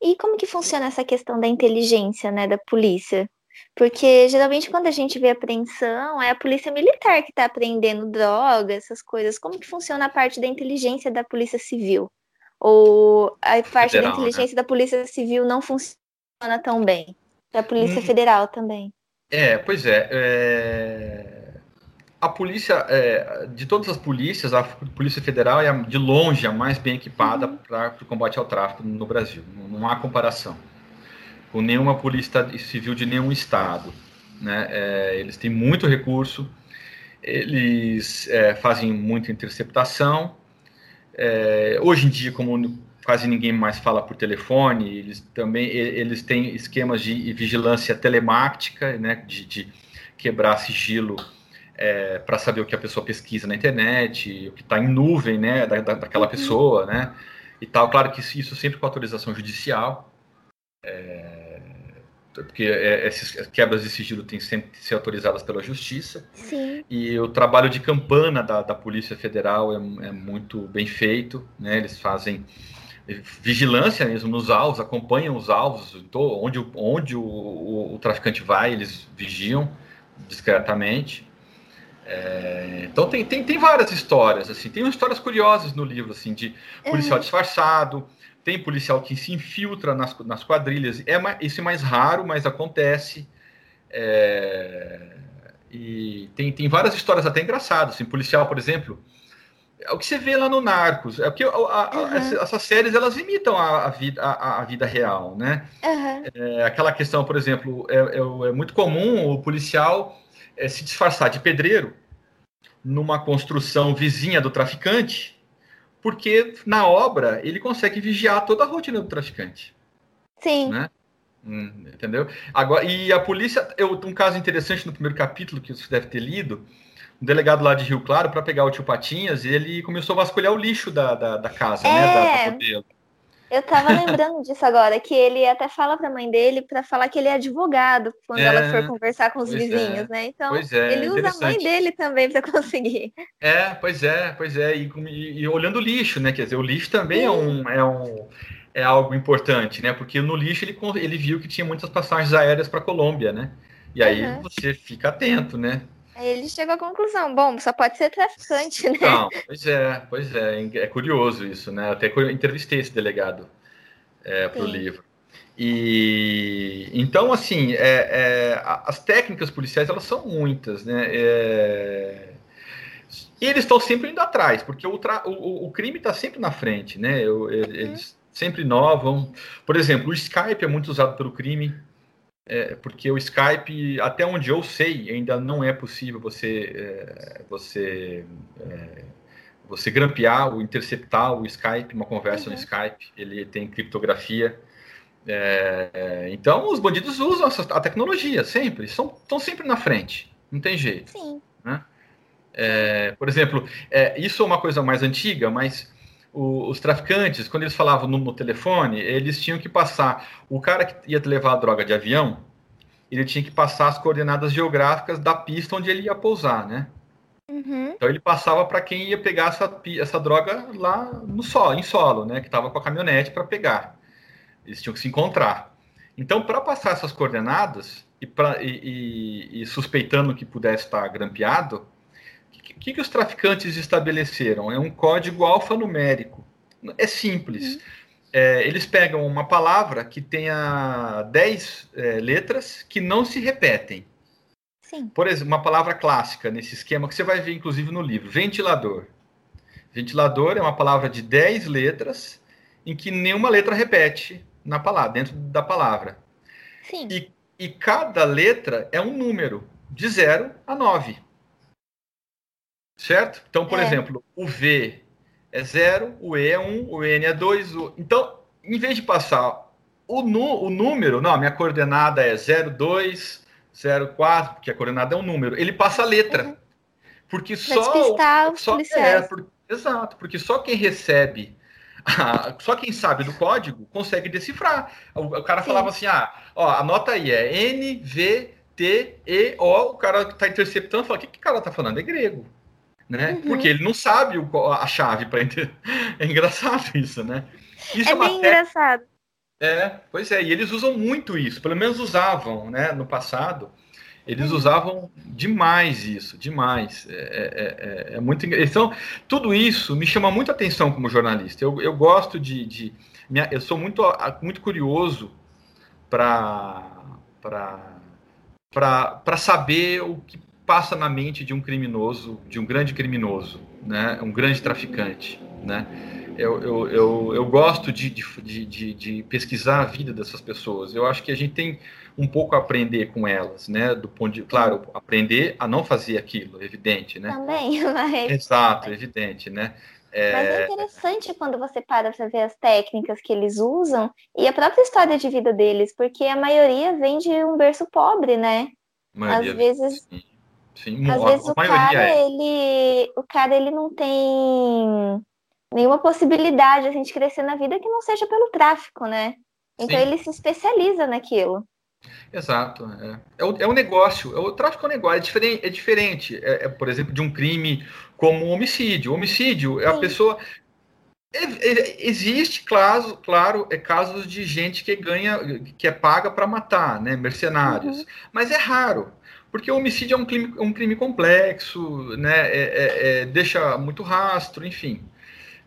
E como que funciona essa questão da inteligência, né, da polícia? Porque geralmente quando a gente vê apreensão, é a polícia militar que está apreendendo droga, essas coisas. Como que funciona a parte da inteligência da polícia civil? Ou a parte Federal, da né? inteligência né? da polícia civil não funciona tão bem? Da polícia hum. federal também. É, pois é. é a polícia, é, de todas as polícias, a Polícia Federal é de longe a mais bem equipada uhum. para o combate ao tráfico no Brasil. Não, não, há comparação com nenhuma polícia civil de nenhum estado. Né? É, eles têm muito recurso, eles é, fazem muita interceptação. É, hoje em dia, como quase ninguém mais fala por telefone, eles também eles têm esquemas de vigilância telemática, né? de, de quebrar sigilo é, para saber o que a pessoa pesquisa na internet, o que está em nuvem, né, da, da, daquela uhum. pessoa, né, e tal. Claro que isso sempre com autorização judicial, é, porque é, essas quebras de sigilo têm sempre que ser autorizadas pela justiça. Sim. E o trabalho de campana da, da Polícia Federal é, é muito bem feito, né, eles fazem vigilância mesmo nos alvos, acompanham os alvos, onde, onde o, o, o traficante vai, eles vigiam discretamente. É, então tem, tem, tem várias histórias, assim, tem histórias curiosas no livro, assim, de policial uhum. disfarçado, tem policial que se infiltra nas, nas quadrilhas, é, isso é mais raro, mas acontece. É, e tem, tem várias histórias até engraçadas, assim, policial, por exemplo, é o que você vê lá no Narcos, é que uhum. essas séries elas imitam a, a vida, a, a, vida real, né? Uhum. É, aquela questão, por exemplo, é, é, é muito comum o policial é, se disfarçar de pedreiro numa construção vizinha do traficante, porque na obra ele consegue vigiar toda a rotina do traficante. Sim. Né? Hum, entendeu? Agora, e a polícia, eu, um caso interessante no primeiro capítulo que você deve ter lido, um delegado lá de Rio Claro, para pegar o tio Patinhas, ele começou a vasculhar o lixo da, da, da casa, é, né? Da, da é. modelo. Eu tava lembrando disso agora, que ele até fala pra mãe dele para falar que ele é advogado quando é, ela for conversar com os vizinhos, é, né? Então, é, ele usa a mãe dele também para conseguir. É, pois é, pois é. E, e, e, olhando o lixo, né? Quer dizer, o lixo também é um, é um. É algo importante, né? Porque no lixo ele, ele viu que tinha muitas passagens aéreas para Colômbia, né? E aí uhum. você fica atento, né? Ele chegou à conclusão, bom, só pode ser traficante, né? Não, pois é, pois é, é curioso isso, né? Até entrevistei esse delegado é, para o livro. E então, assim, é, é, as técnicas policiais elas são muitas, né? É, e eles estão sempre indo atrás, porque o, o, o crime está sempre na frente, né? Eu, uhum. eles sempre inovam. Por exemplo, o Skype é muito usado pelo crime é, porque o Skype, até onde eu sei, ainda não é possível você é, você é, você grampear ou interceptar o Skype, uma conversa uhum. no Skype. Ele tem criptografia. É, então, os bandidos usam essa, a tecnologia sempre, estão, estão sempre na frente, não tem jeito. Sim. Né? É, por exemplo, é, isso é uma coisa mais antiga, mas o, os traficantes, quando eles falavam no, no, telefone, eles tinham que passar. O cara que ia levar a droga de avião, ele tinha que passar as coordenadas geográficas da pista onde ele ia pousar, né? Uhum. Então ele passava para quem ia pegar essa, essa droga lá no solo, em solo, né? Que estava com a caminhonete para pegar. Eles tinham que se encontrar. Então, para passar essas coordenadas e, pra, e, e, e suspeitando que pudesse estar grampeado, que, que, os traficantes estabeleceram? É um código alfanumérico. É simples. Uhum. É, eles pegam uma palavra que tenha 10 é, letras que não se repetem. Sim. Por exemplo, uma palavra clássica nesse esquema que você vai ver, inclusive, no livro: ventilador. Ventilador é uma palavra de 10 letras em que nenhuma letra repete na palavra, dentro da palavra. Sim. E, e cada letra é um número, de 0 a 9. Certo? Então, por É. exemplo, o V é 0, o E é 1, um, o N é 2. O... Então, em vez de passar o, nu... o número, não, a minha coordenada é 0, 2, 0, 4, porque a coordenada é um número, ele passa a letra. Uhum. Porque só. só é, por- exato, porque só quem recebe. a- só quem sabe do código consegue decifrar. O, o cara Sim. falava assim: ah, ó, anota aí, é N, V, T, E, O. O cara que tá interceptando fala: o que, que o cara tá falando? É grego. Né? Uhum. Porque ele não sabe o a chave para entender. É engraçado isso, né? Isso É uma bem engraçado. é, pois é, e eles usam muito isso, pelo menos usavam, né, no passado, eles Uhum. usavam demais isso, demais, é, é, é, é muito, engra- então, tudo isso me chama muita atenção como jornalista, eu, eu gosto de, de minha- eu sou muito, muito curioso para para saber o que passa na mente de um criminoso, de um grande criminoso, né, um grande traficante, né, eu, eu, eu, eu gosto de, de, de, de pesquisar a vida dessas pessoas. Eu acho que a gente tem um pouco a aprender com elas, né? Do ponto de, claro, aprender a não fazer aquilo, evidente, né? Também, mas, Exato, evidente, né? mas é interessante quando você para para ver as técnicas que eles usam e a própria história de vida deles, porque a maioria vem de um berço pobre, né? às vezes- sim, sim, Às a, vezes a o cara, é. ele, o cara, ele não tem nenhuma possibilidade assim, de crescer na vida que não seja pelo tráfico, né? Então Sim. ele se especializa naquilo. Exato. É, é, o, é um negócio. é O tráfico é um negócio. É diferente, é, diferente é, é, por exemplo, de um crime como o homicídio. O homicídio é a Sim. pessoa. é- é- existe, claro, claro, é casos de gente que ganha, que é paga para matar, né? Mercenários. Uhum. Mas é raro. Porque o homicídio é um crime, um crime complexo, né? é- é- é, deixa muito rastro, enfim.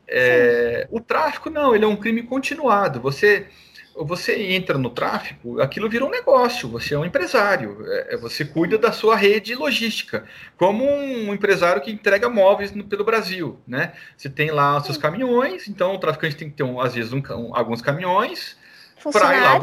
É, o tráfico não, ele é um crime continuado. Você você entra no tráfico, aquilo vira um negócio. Você é um empresário. é, você cuida da sua rede logística, como um empresário que entrega móveis no- pelo Brasil, né? Você tem lá os seus caminhões, então o traficante tem que ter um, às vezes um um- alguns caminhões para ir lá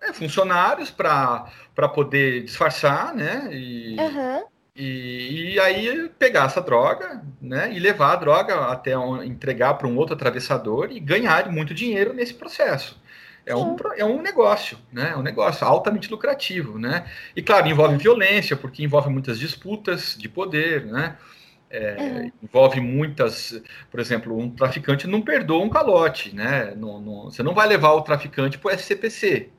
é, funcionários para poder disfarçar, né? E, Aham. e, e aí pegar essa droga, né? E levar a droga até um- entregar para um outro atravessador e ganhar muito dinheiro nesse processo. É um, Sim. é um negócio, né? É um negócio altamente lucrativo, né? E claro, envolve violência, porque envolve muitas disputas de poder, né? É, Uhum. Envolve muitas, por exemplo, um traficante não perdoa um calote, né? Não, não- você não vai levar o traficante para o SCPC,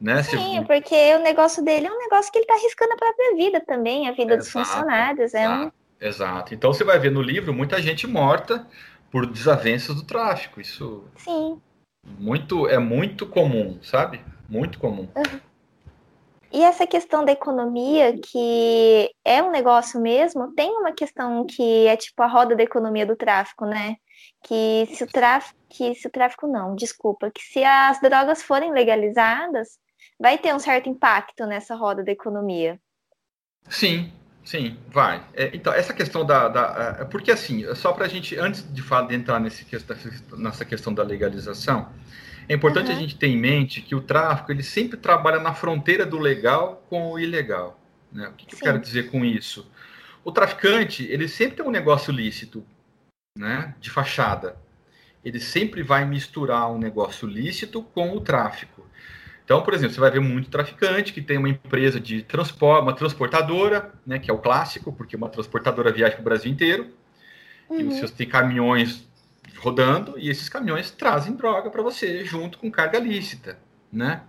né? Sim, porque o negócio dele é um negócio que ele tá arriscando a própria vida também, a vida dos Exato, funcionários. É um... Exato, exato. Então você vai ver no livro muita gente morta por desavenças do tráfico. Isso Sim. muito é muito comum, sabe? Muito comum. E essa questão da economia, que é um negócio mesmo, tem uma questão que é tipo a roda da economia do tráfico, né? Que se o tráfico, que se o tráfico não, desculpa, que se as drogas forem legalizadas, vai ter um certo impacto nessa roda da economia. Sim, sim, vai. É, então essa questão da, da é porque assim, só para a gente antes de, falar, de entrar nesse, nessa questão da legalização, é importante Uhum. a gente ter em mente que o tráfico ele sempre trabalha na fronteira do legal com o ilegal. Né? O que, que eu quero dizer com isso? O traficante ele sempre tem um negócio lícito, né, de fachada. Ele sempre vai misturar um negócio lícito com o tráfico. Então, por exemplo, você vai ver muito traficante que tem uma empresa de transporte, uma transportadora, né, que é o clássico, porque uma transportadora viaja para o Brasil inteiro, e Uhum. você tem caminhões rodando, e esses caminhões trazem droga para você, junto com carga lícita, né?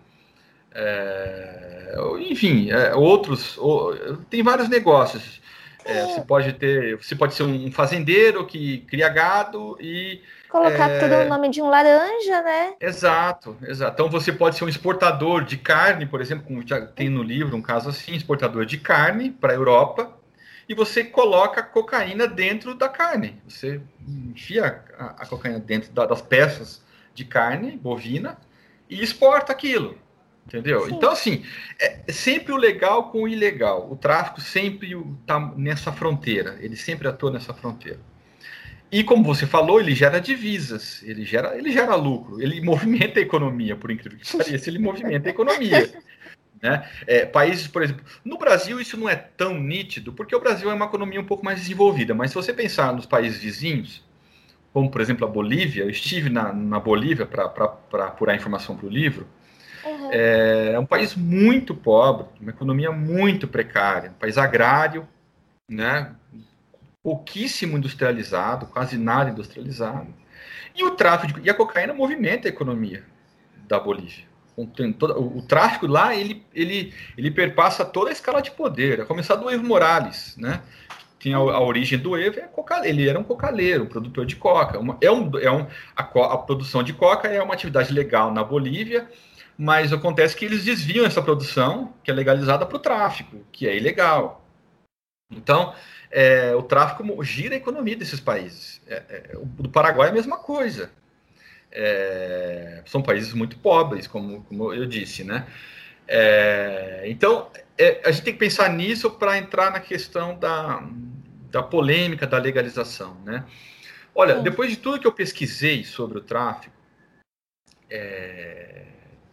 É, enfim, é, outros, o- tem vários negócios. É, você pode ter, você pode ser um fazendeiro que cria gado e Colocar é, tudo no nome de um laranja, né? Exato, exato. Então você pode ser um exportador de carne, por exemplo, como já tem no livro um caso assim, exportador de carne para a Europa, e você coloca cocaína dentro da carne. Você enfia a, a cocaína dentro da- das peças de carne bovina e exporta aquilo. Entendeu? Sim. Então, assim, é sempre o legal com o ilegal. O tráfico sempre está nessa fronteira. Ele sempre atua nessa fronteira. E como você falou, ele gera divisas, ele gera, ele gera lucro, ele movimenta a economia, por incrível que pareça, ele movimenta a economia. Né? É, países, por exemplo, no Brasil isso não é tão nítido, porque o Brasil é uma economia um pouco mais desenvolvida, mas se você pensar nos países vizinhos, como por exemplo a Bolívia, eu estive na, na Bolívia para apurar informação para o livro, uhum. é, é um país muito pobre, uma economia muito precária, um país agrário, né? pouquíssimo industrializado, quase nada industrializado, e o tráfico e a cocaína movimenta a economia da Bolívia o, o, tráfico lá ele, ele, ele perpassa toda a escala de poder, a começar do Evo Morales, né? Tinha a, origem do Evo, é ele era um cocaleiro, um produtor de coca. Uma, é um, é um, a, a produção de coca é uma atividade legal na Bolívia, mas acontece que eles desviam essa produção, que é legalizada, para o tráfico, que é ilegal. Então, é, o tráfico gira a economia desses países. É, é, o do Paraguai é a mesma coisa é, são países muito pobres, como, como eu disse, né? É, então, é, a gente tem que pensar nisso para entrar na questão da, da polêmica da legalização, né? Olha, depois de tudo que eu pesquisei sobre o tráfico, é,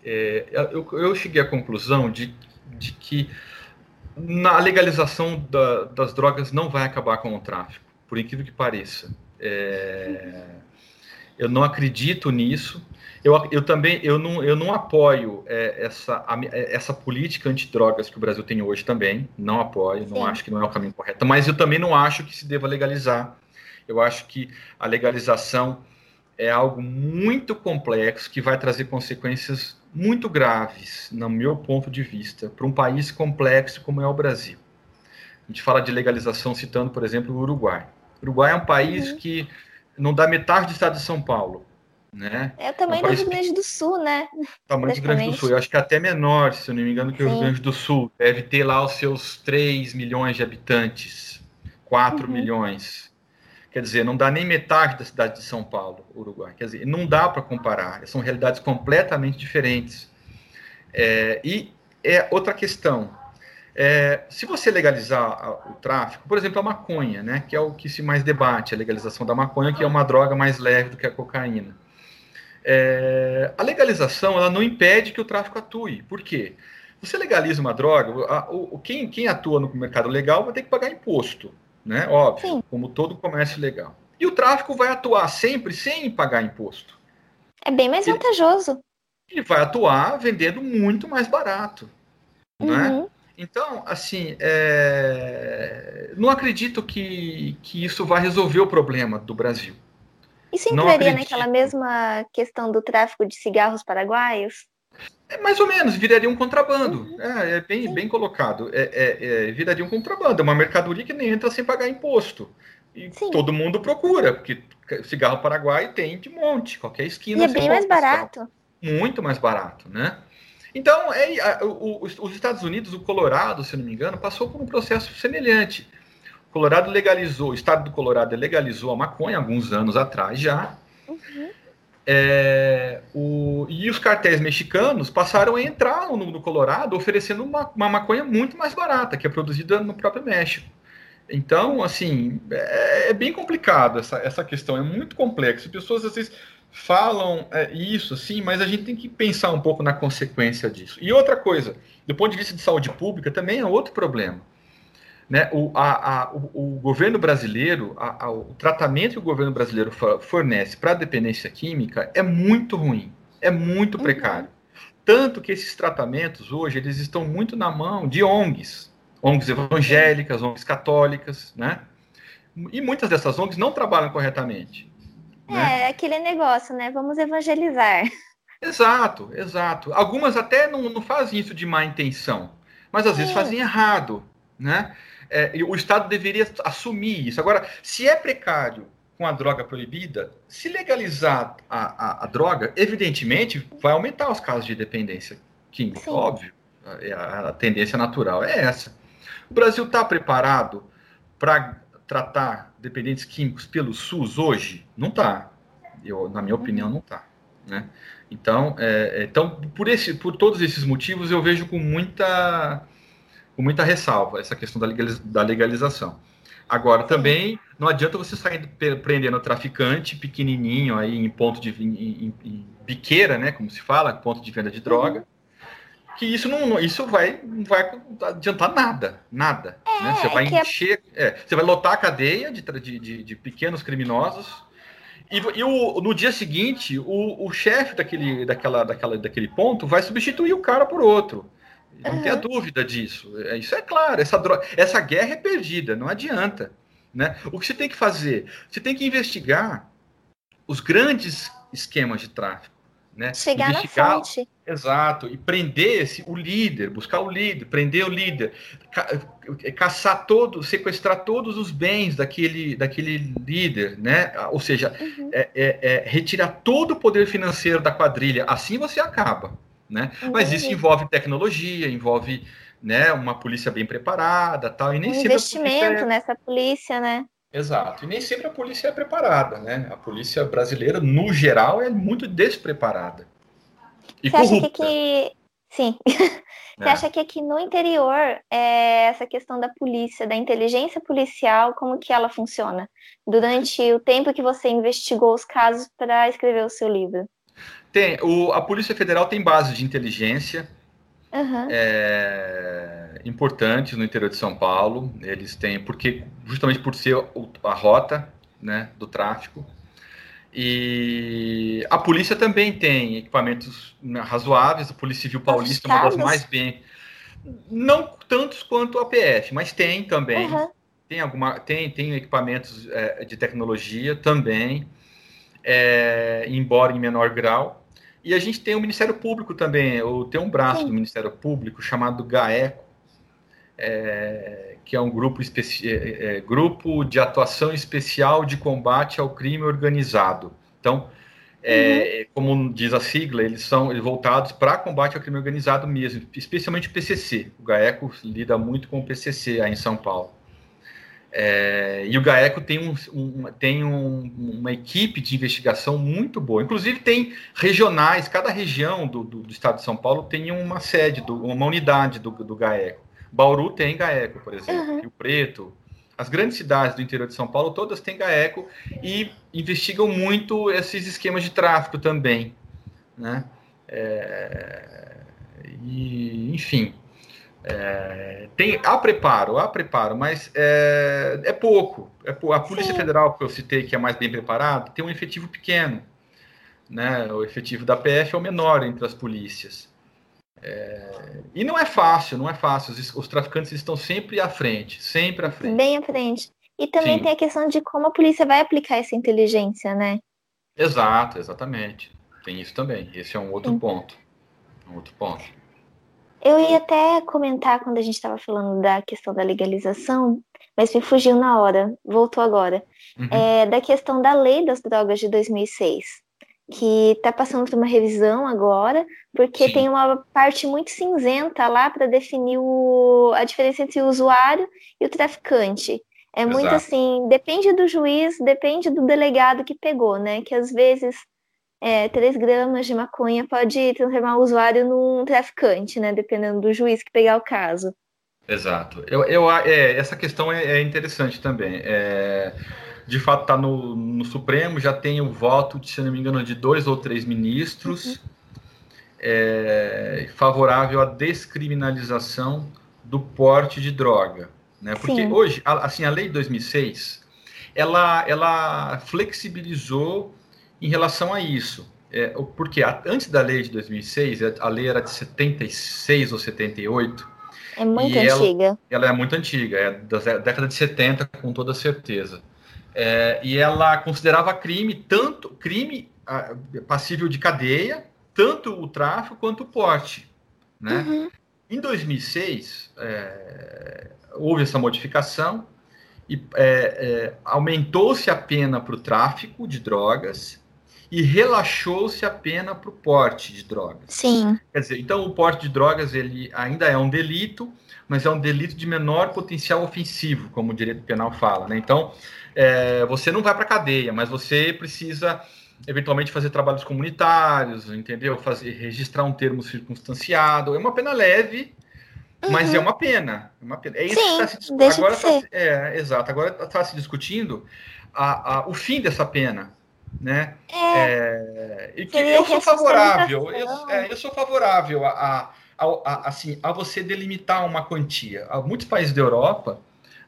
é, eu, eu, cheguei à conclusão de, de que na legalização da, das drogas não vai acabar com o tráfico, por incrível que pareça. É, eu não acredito nisso. Eu, eu também eu não, eu não apoio é, essa, a, é, essa política antidrogas que o Brasil tem hoje também. Não apoio, Sim. não acho que não é o caminho correto. Mas eu também não acho que se deva legalizar. Eu acho que a legalização é algo muito complexo que vai trazer consequências muito graves, no meu ponto de vista, para um país complexo como é o Brasil. A gente fala de legalização citando, por exemplo, o Uruguai. O Uruguai é um país uhum. que não dá metade do estado de São Paulo. Né? É o tamanho é um do Rio Grande do Sul, né? O tamanho do Rio Grande do Sul. Eu acho que é até menor, se eu não me engano, que Sim. o Rio Grande do Sul. Deve ter lá os seus 3 milhões de habitantes, 4 uhum. milhões. Quer dizer, não dá nem metade da cidade de São Paulo, Uruguai. Quer dizer, não dá para comparar. São realidades completamente diferentes. É, e é outra questão. É, se você legalizar o tráfico, por exemplo, a maconha, né, que é o que se mais debate, a legalização da maconha, que é uma droga mais leve do que a cocaína. É, a legalização ela não impede que o tráfico atue. Por quê? Você legaliza uma droga, a, o, quem, quem atua no mercado legal vai ter que pagar imposto, né? Óbvio, Sim. como todo comércio legal. E o tráfico vai atuar sempre sem pagar imposto. É bem mais ele, vantajoso. Ele vai atuar vendendo muito mais barato, né? uhum. né? Então, assim, é... não acredito que, que isso vai resolver o problema do Brasil. Isso entraria naquela mesma questão do tráfico de cigarros paraguaios? É, mais ou menos, viraria um contrabando. Uhum. É, é, bem, bem colocado. É, é, é, viraria um contrabando, é uma mercadoria que nem entra sem pagar imposto. E Sim. todo mundo procura, porque cigarro paraguai tem de monte, qualquer esquina. E é bem mais barato. Muito mais barato, né? Então, é, a, o, os Estados Unidos, o Colorado, se não me engano, passou por um processo semelhante. O Colorado legalizou, o estado do Colorado legalizou a maconha alguns anos atrás já. Uhum. É, o, e os cartéis mexicanos passaram a entrar no, no Colorado oferecendo uma, uma, maconha muito mais barata, que é produzida no próprio México. Então, assim, é, é bem complicado essa, essa questão, é muito complexo. As pessoas às vezes falam é, isso, sim, mas a gente tem que pensar um pouco na consequência disso. E outra coisa, do ponto de vista de saúde pública, também é outro problema. Né? O, a, a, o, o, governo brasileiro, a, o tratamento que o governo brasileiro fornece para a dependência química é muito ruim, é muito uhum. precário. Tanto que esses tratamentos hoje eles estão muito na mão de ONGs, ONGs evangélicas, ONGs católicas, né? E muitas dessas ONGs não trabalham corretamente. Né? É, aquele negócio, né? Vamos evangelizar. Exato, exato. Algumas até não, não fazem isso de má intenção, mas às Sim. vezes fazem errado, né? É, o Estado deveria assumir isso. Agora, se é precário com a droga proibida, se legalizar a, a, a droga, evidentemente vai aumentar os casos de dependência química, Sim. óbvio. A, a tendência natural é essa. O Brasil está preparado para tratar dependentes químicos pelo SUS hoje? Não está. Eu, na minha opinião, não está. né? Então, é, é, então por, esse, por todos esses motivos, eu vejo com muita, com muita ressalva essa questão da, da legalização. Agora, também não adianta você sair prendendo traficante pequenininho aí em ponto de em, em, em biqueira, né, como se fala, ponto de venda de droga. Uhum. Que isso não, isso vai, não vai adiantar nada, nada. É, né? Você vai é encher, é, você vai lotar a cadeia de, de, de, de pequenos criminosos e, e o, no dia seguinte, o, o chefe daquele, daquela, daquela, daquele ponto vai substituir o cara por outro. Não uhum. tenha dúvida disso. É, isso é claro. Essa, droga, essa guerra é perdida, não adianta. Né? O que você tem que fazer? Você tem que investigar os grandes esquemas de tráfico. Né? Chegar Investigar, na fonte. Exato, e prender esse, o líder, buscar o líder, prender o líder, ca, caçar todo, sequestrar todos os bens daquele, daquele líder, né? Ou seja, uhum. é, é, é, retirar todo o poder financeiro da quadrilha. Assim você acaba, né? Uhum. Mas isso envolve tecnologia, envolve né, uma polícia bem preparada, tal, e nem um investimento é nessa polícia, né? Exato. E nem sempre a polícia é preparada, né? A polícia brasileira, no geral, é muito despreparada. E Você corrupta. acha que, que... Sim. Você é. acha que aqui no interior, é, essa questão da polícia, da inteligência policial, como que ela funciona? Durante o tempo que você investigou os casos para escrever o seu livro? Tem. O, a Polícia Federal tem base de inteligência, uhum. é, importantes no interior de São Paulo. Eles têm, porque justamente por ser a rota né, do tráfico. E a polícia também tem equipamentos razoáveis. A Polícia Civil Paulista é uma das mais bem. Não tantos quanto a PF, mas tem também. Uhum. Tem, alguma, tem, tem equipamentos é, de tecnologia também, é, embora em menor grau. E a gente tem o Ministério Público também, ou tem um braço Sim. do Ministério Público chamado GAECO, é, que é um grupo, especi... É, é, grupo de atuação especial de combate ao crime organizado. Então, é, uhum. como diz a sigla, eles são voltados para combate ao crime organizado mesmo, especialmente o PCC. O GAECO lida muito com o PCC aí em São Paulo. É, e o GAECO tem, um, um tem um, uma equipe de investigação muito boa. Inclusive, tem regionais, cada região do, do, do estado de São Paulo tem uma sede, do, uma unidade do, do GAECO. Bauru tem GAECO, por exemplo, uhum. Rio Preto. As grandes cidades do interior de São Paulo, todas têm GAECO e investigam muito esses esquemas de tráfico também. Né? É, e, enfim, é, tem, há preparo, há preparo, mas é, é pouco. É, a Polícia Sim. Federal, que eu citei, que é mais bem preparada, tem um efetivo pequeno. Né? O efetivo da PF é o menor entre as polícias. É, e não é fácil, não é fácil. Os, os, traficantes estão sempre à frente, sempre à frente. Bem à frente. E também Sim. tem a questão de como a polícia vai aplicar essa inteligência, né? Exato, exatamente. Tem isso também. Esse é um outro Sim. ponto. Um outro ponto. Eu ia até comentar quando a gente estava falando da questão da legalização, mas me fugiu na hora, voltou agora. Uhum. É, da questão da lei das drogas de 2006, que está passando por uma revisão agora, porque Sim. tem uma parte muito cinzenta lá para definir o, a diferença entre o usuário e o traficante. É Exato. muito assim, depende do juiz, depende do delegado que pegou, né? Que às vezes é, 3 gramas de maconha pode transformar o usuário num traficante, né? Dependendo do juiz que pegar o caso. Exato. Eu, eu, é, essa questão é, é interessante também. É, de fato, está no, no, Supremo, já tem o voto, se não me engano, de dois ou três ministros uhum. é, favorável à descriminalização do porte de droga. Né? Porque Sim. hoje, a, assim, a lei de 2006, ela, ela flexibilizou em relação a isso. É, porque a, antes da lei de 2006, a lei era de 76 ou 78. É muito antiga. Ela, ela, é muito antiga, é da década de 70, com toda certeza. É, e ela considerava crime, tanto crime passível de cadeia, tanto o tráfico quanto o porte. Né? Uhum. Em 2006, é, houve essa modificação e é, é aumentou-se a pena para o tráfico de drogas e relaxou-se a pena para o porte de drogas. Sim. Quer dizer, então o porte de drogas ele ainda é um delito, mas é um delito de menor potencial ofensivo, como o direito penal fala. Né? Então, é, você não vai para cadeia, mas você precisa eventualmente fazer trabalhos comunitários, entendeu? Fazer, registrar um termo circunstanciado. É uma pena leve, uhum. mas é uma pena. É uma pena. É isso Sim, que está se discutindo. Agora tá, é, exato. Agora está se discutindo a, a, o fim dessa pena. Né? É, é, e que eu sou favorável, eu, é, eu, sou favorável a, a, a, assim, a você delimitar uma quantia. Muitos países da Europa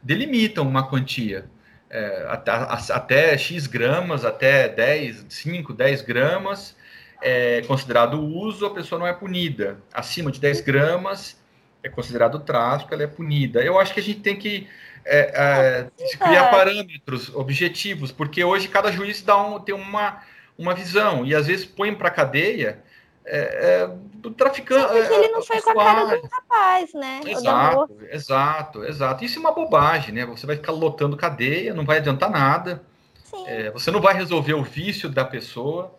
delimitam uma quantia é, até, até X gramas, até 10, 5, 10 gramas, é considerado uso, a pessoa não é punida. Acima de 10 gramas é considerado tráfico, ela é punida. Eu acho que a gente tem que é, é, criar parâmetros objetivos, porque hoje cada juiz dá um, tem uma, uma visão, e às vezes põe para cadeia é, é, do traficante. Porque ele não foi com a cara do rapaz, né? Exato, exato, exato. Isso é uma bobagem, né? Você vai ficar lotando cadeia, não vai adiantar nada. É, você não vai resolver o vício da pessoa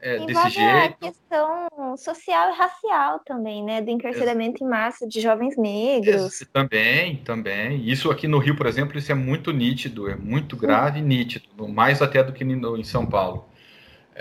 é, desse jeito. a questão social e racial também, né? Do encarceramento em massa de jovens negros. Também, também. Isso aqui no Rio, por exemplo, isso é muito nítido, é muito grave e nítido, mais até do que em São Paulo.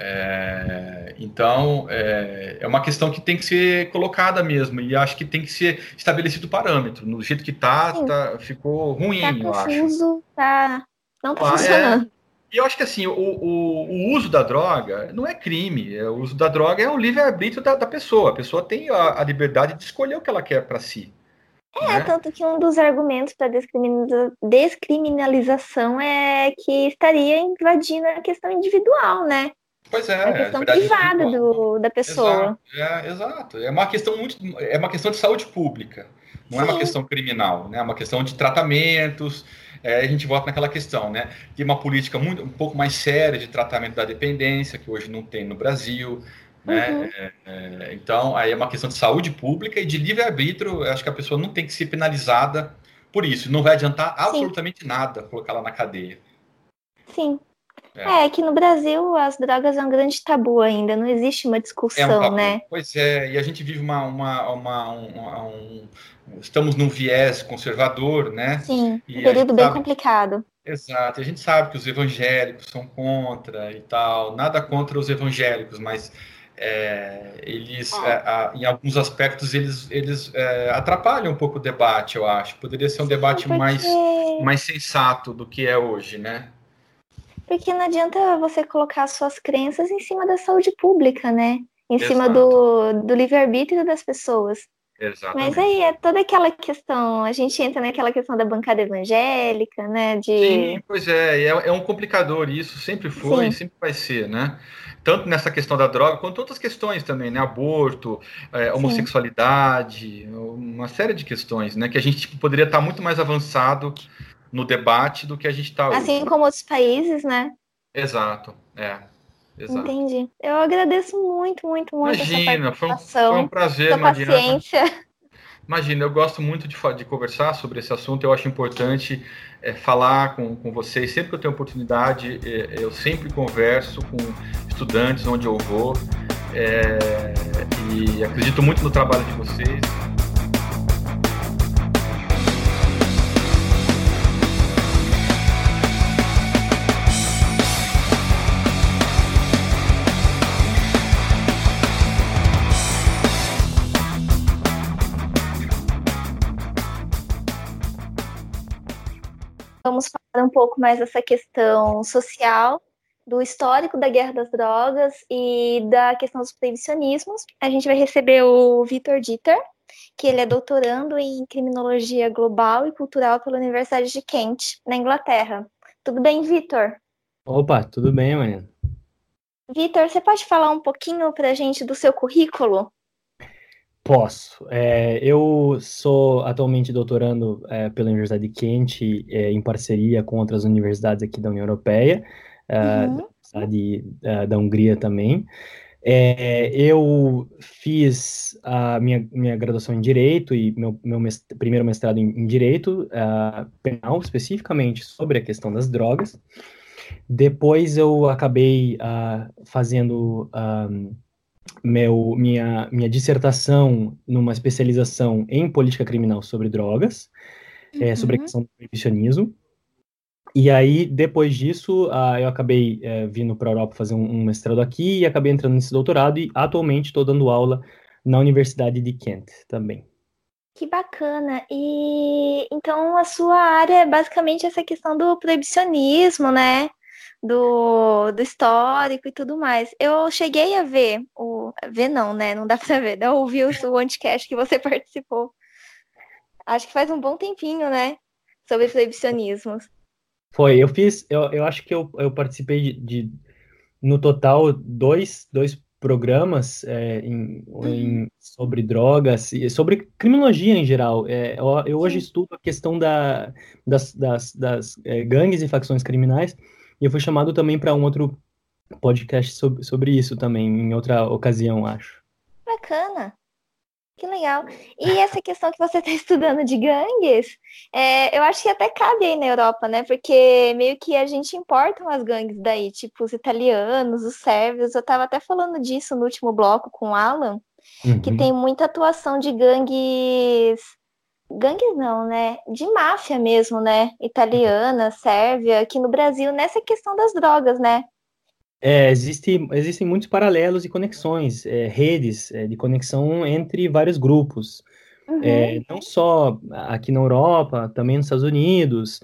É, então, é, é, uma questão que tem que ser colocada mesmo, e acho que tem que ser estabelecido o parâmetro. No jeito que tá, tá ficou ruim, tá eu confuso, acho. Tá, não tá ah, funcionando. É, e eu acho que assim, o, o, o, uso da droga não é crime. É, o uso da droga é o livre-arbítrio da, da, pessoa. A pessoa tem a, a, liberdade de escolher o que ela quer para si. É, né? tanto que um dos argumentos para descriminalização é que estaria invadindo a questão individual, né? Pois é. A questão privada do, da pessoa. Exato, é, exato. É uma questão muito. É uma questão de saúde pública. Não Sim. é uma questão criminal, né? É uma questão de tratamentos. É, a gente volta naquela questão, né? De uma política muito, um pouco mais séria de tratamento da dependência, que hoje não tem no Brasil. Né? Uhum. É, é, então, aí é uma questão de saúde pública e de livre-arbítrio. Acho que a pessoa não tem que ser penalizada por isso. Não vai adiantar absolutamente Sim. nada colocá-la na cadeia. Sim. É. é, que no Brasil as drogas é um grande tabu ainda, não existe uma discussão, é um né? Pois é, e a gente vive uma, uma, uma um, um, estamos num viés conservador, né? Sim, um período bem sabe, complicado. Exato, e a gente sabe que os evangélicos são contra e tal, nada contra os evangélicos, mas é, eles, é, a, em alguns aspectos, eles, eles é, atrapalham um pouco o debate, eu acho. Poderia ser um debate Porque... mais, mais sensato do que é hoje, né? Porque não adianta você colocar suas crenças em cima da saúde pública, né? Em Exato. cima do, do livre-arbítrio das pessoas. Exatamente. Mas aí é toda aquela questão, a gente entra naquela questão da bancada evangélica, né? De... Sim, pois é, é, é um complicador isso, sempre foi e sempre vai ser, né? Tanto nessa questão da droga, quanto outras questões também, né? Aborto, é, homossexualidade, Sim. uma série de questões, né? Que a gente tipo, poderia estar muito mais avançado no debate do que a gente está Assim como outros países, né? Exato, é. Exato. Entendi. Eu agradeço muito, muito, muito Imagina, foi um, foi um prazer, Mariana. paciência. Imagina, eu gosto muito de, de conversar sobre esse assunto, eu acho importante é, falar com, com vocês. Sempre que eu tenho oportunidade, é, eu sempre converso com estudantes onde eu vou. É, e acredito muito no trabalho de vocês. Vamos falar um pouco mais dessa questão social, do histórico da guerra das drogas e da questão dos proibicionismos. A gente vai receber o Vitor Dieter, que ele é doutorando em criminologia global e cultural pela Universidade de Kent, na Inglaterra. Tudo bem, Vitor? Opa, tudo bem, Mariana. Vitor, você pode falar um pouquinho para a gente do seu currículo? Posso. É, eu sou atualmente doutorando é, pela Universidade de Kent, é, em parceria com outras universidades aqui da União Europeia, é, uhum. da Universidade é, da Hungria também. É, eu fiz a minha, minha graduação em Direito e meu, meu mest primeiro mestrado em, em Direito uh, Penal, especificamente sobre a questão das drogas. Depois eu acabei uh, fazendo... Um, meu, minha, minha dissertação numa especialização em política criminal sobre drogas, uhum. é, sobre a uhum. questão do proibicionismo. E aí, depois disso, eu acabei uh, vindo para a Europa fazer um, um, mestrado aqui e acabei entrando nesse doutorado e atualmente estou dando aula na Universidade de Kent também. Que bacana! E então a sua área é basicamente essa questão do proibicionismo, né? Do, do histórico e tudo mais. Eu cheguei a ver, o, ver não, né? Não dá para ver, não ouvi o, o anticast que você participou. Acho que faz um bom tempinho, né? Sobre proibicionismos. Foi, eu fiz, eu, eu acho que eu, eu participei de, de no total, dois, dois programas é, em, em, uhum. sobre drogas e sobre criminologia em geral. É, eu, eu, hoje estudo a questão da, das, das, das é, gangues e facções criminais e eu fui chamado também para um outro podcast sobre, sobre isso também, em outra ocasião, acho. Bacana. Que legal. E essa questão que você está estudando de gangues, é, eu acho que até cabe aí na Europa, né? Porque meio que a gente importa umas gangues daí, tipo os italianos, os sérvios. Eu estava até falando disso no último bloco com o Alan, uhum. que tem muita atuação de gangues. Gangues não, né? De máfia mesmo, né? Italiana, sérvia, aqui no Brasil, nessa questão das drogas, né? É, existe, existem muitos paralelos e conexões, é, redes é, de conexão entre vários grupos. Uhum. É, não só aqui na Europa, também nos Estados Unidos.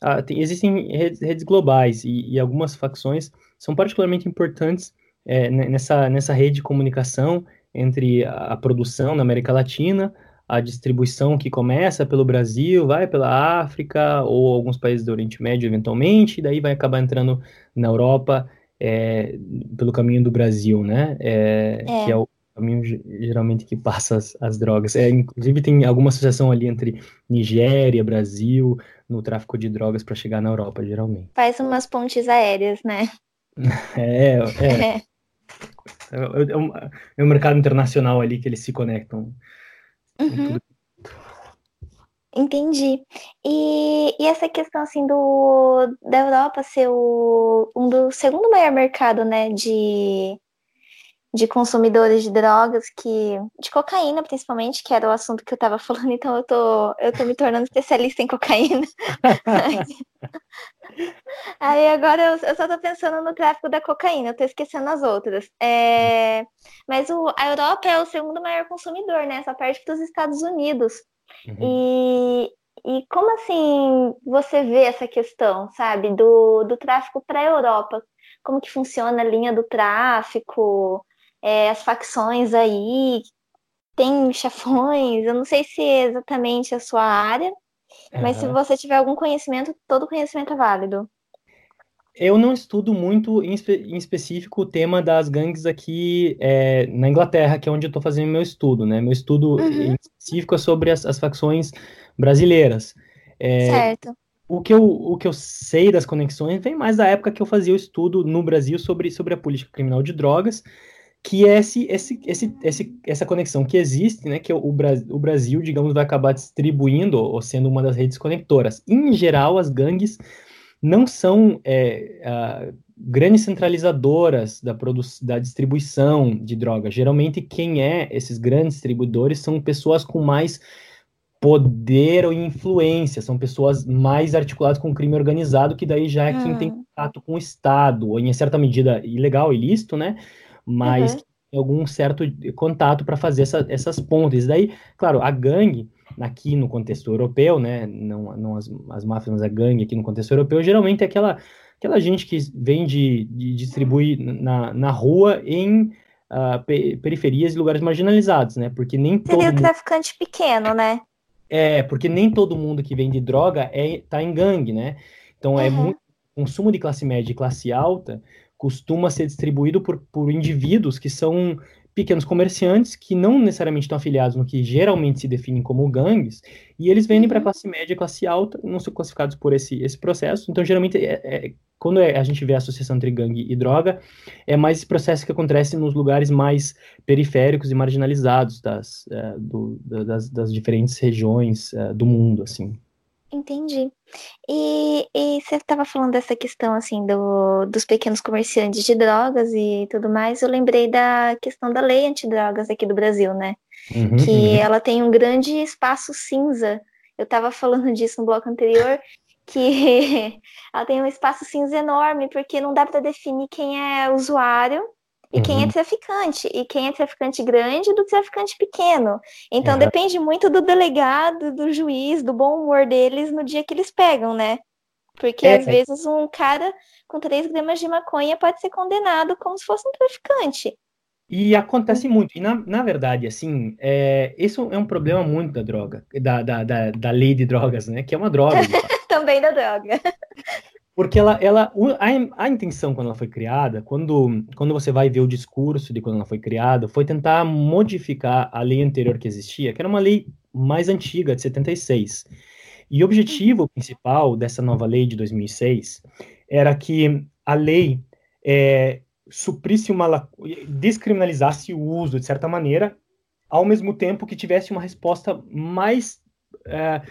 Ah, tem, existem redes, redes globais e, e, algumas facções são particularmente importantes é, nessa, nessa rede de comunicação entre a, a produção na América Latina, a distribuição que começa pelo Brasil, vai pela África ou alguns países do Oriente Médio eventualmente, e daí vai acabar entrando na Europa é, pelo caminho do Brasil, né? É, é. Que é o caminho geralmente que passa as, as drogas. É, inclusive tem alguma associação ali entre Nigéria, Brasil, no tráfico de drogas para chegar na Europa, geralmente. Faz umas pontes aéreas, né? É, é. é. É, é, um, é um mercado internacional ali que eles se conectam. Uhum. Entendi. E, e essa questão assim do da Europa ser o, um do segundo maior mercado, né, de, de consumidores de drogas, que de cocaína principalmente, que era o assunto que eu estava falando, então eu tô eu tô me tornando especialista em cocaína. Aí agora eu, eu só tô pensando no tráfico da cocaína, eu tô esquecendo as outras. É, mas o, a Europa é o segundo maior consumidor, né? Só perde para os Estados Unidos. Uhum. E, e como assim você vê essa questão, sabe, do, do tráfico para a Europa? Como que funciona a linha do tráfico, é, as facções aí, tem chafões, eu não sei se é exatamente a sua área, uhum. mas se você tiver algum conhecimento, todo conhecimento é válido. Eu não estudo muito em, espe em específico o tema das gangues aqui é, na Inglaterra, que é onde eu estou fazendo meu estudo, né? Meu estudo uhum. em específico é sobre as, as facções brasileiras. É, certo. O que, eu, o que eu sei das conexões vem mais da época que eu fazia o estudo no Brasil sobre, sobre a política criminal de drogas, que é esse, esse, esse, esse, essa conexão que existe, né, que o, o Brasil, digamos, vai acabar distribuindo ou sendo uma das redes conectoras. Em geral, as gangues não são é, grandes centralizadoras da, da distribuição de drogas. Geralmente, quem é esses grandes distribuidores são pessoas com mais poder ou influência, são pessoas mais articuladas com o crime organizado, que daí já é quem tem hum. contato com o Estado, ou em certa medida ilegal, ilícito, né? Mas uhum. tem algum certo contato para fazer essa, essas pontes. Daí, claro, a gangue aqui no contexto europeu, né, não, não as, as máfias, mas a gangue aqui no contexto europeu, geralmente é aquela, aquela gente que vem de, de distribuir na, na rua em uh, periferias e lugares marginalizados, né, porque nem Seria todo mundo... traficante pequeno, né? É, porque nem todo mundo que vende droga é, tá em gangue, né, então uhum. é muito consumo de classe média e classe alta costuma ser distribuído por, por indivíduos que são pequenos comerciantes que não necessariamente estão afiliados no que geralmente se definem como gangues, e eles vendem para a uhum. classe média e classe alta, não são classificados por esse, esse processo. Então, geralmente, é, é, quando é, a gente vê a associação entre gangue e droga, é mais esse processo que acontece nos lugares mais periféricos e marginalizados das, é, do, das, das, diferentes regiões é, do mundo, assim. Entendi. E, e você estava falando dessa questão, assim, do, dos pequenos comerciantes de drogas e tudo mais. Eu lembrei da questão da lei antidrogas aqui do Brasil, né? Uhum, que uhum. ela tem um grande espaço cinza. Eu estava falando disso no bloco anterior, que ela tem um espaço cinza enorme, porque não dá para definir quem é usuário e uhum. quem é uhum. traficante, e quem é traficante grande do traficante pequeno. Então uhum. depende muito do delegado, do juiz, do bom humor deles no dia que eles pegam, né? Porque é. às vezes um cara com 3 gramas de maconha pode ser condenado como se fosse um traficante. E acontece muito. E na, na verdade, assim, é, esse é um problema muito da droga, da, da, da, da lei de drogas, né? Que é uma droga. Também da droga. Porque ela, ela a, a intenção quando ela foi criada, quando, quando você vai ver o discurso de quando ela foi criada, foi tentar modificar a lei anterior que existia, que era uma lei mais antiga, de 76. E o objetivo principal dessa nova lei de 2006 era que a lei é, suprisse uma descriminalizasse o uso de certa maneira, ao mesmo tempo que tivesse uma resposta mais é,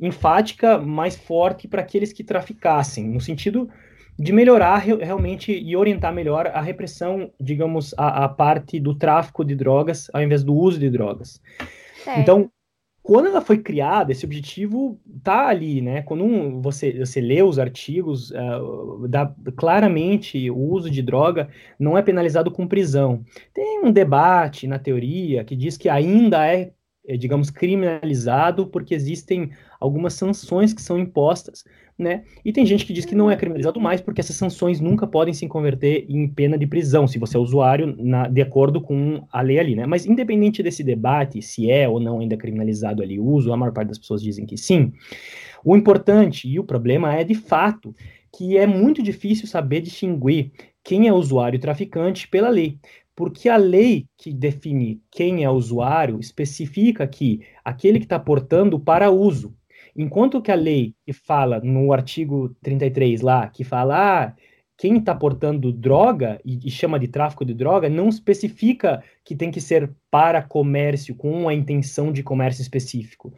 enfática, mais forte para aqueles que traficassem, no sentido de melhorar realmente e orientar melhor a repressão, digamos, a, a parte do tráfico de drogas ao invés do uso de drogas. É. Então, quando ela foi criada, esse objetivo tá ali, né? Quando um, você, você lê os artigos, uh, dá, claramente o uso de droga não é penalizado com prisão. Tem um debate na teoria que diz que ainda é é, digamos, criminalizado porque existem algumas sanções que são impostas, né? E tem gente que diz que não é criminalizado mais porque essas sanções nunca podem se converter em pena de prisão, se você é usuário, na, de acordo com a lei ali, né? Mas independente desse debate, se é ou não ainda criminalizado ali o uso, a maior parte das pessoas dizem que sim. O importante e o problema é, de fato, que é muito difícil saber distinguir quem é usuário e traficante pela lei porque a lei que define quem é usuário especifica que aquele que está portando para uso. Enquanto que a lei que fala no artigo 33 lá, que fala ah, quem está portando droga e, e, chama de tráfico de droga, não especifica que tem que ser para comércio, com a intenção de comércio específico.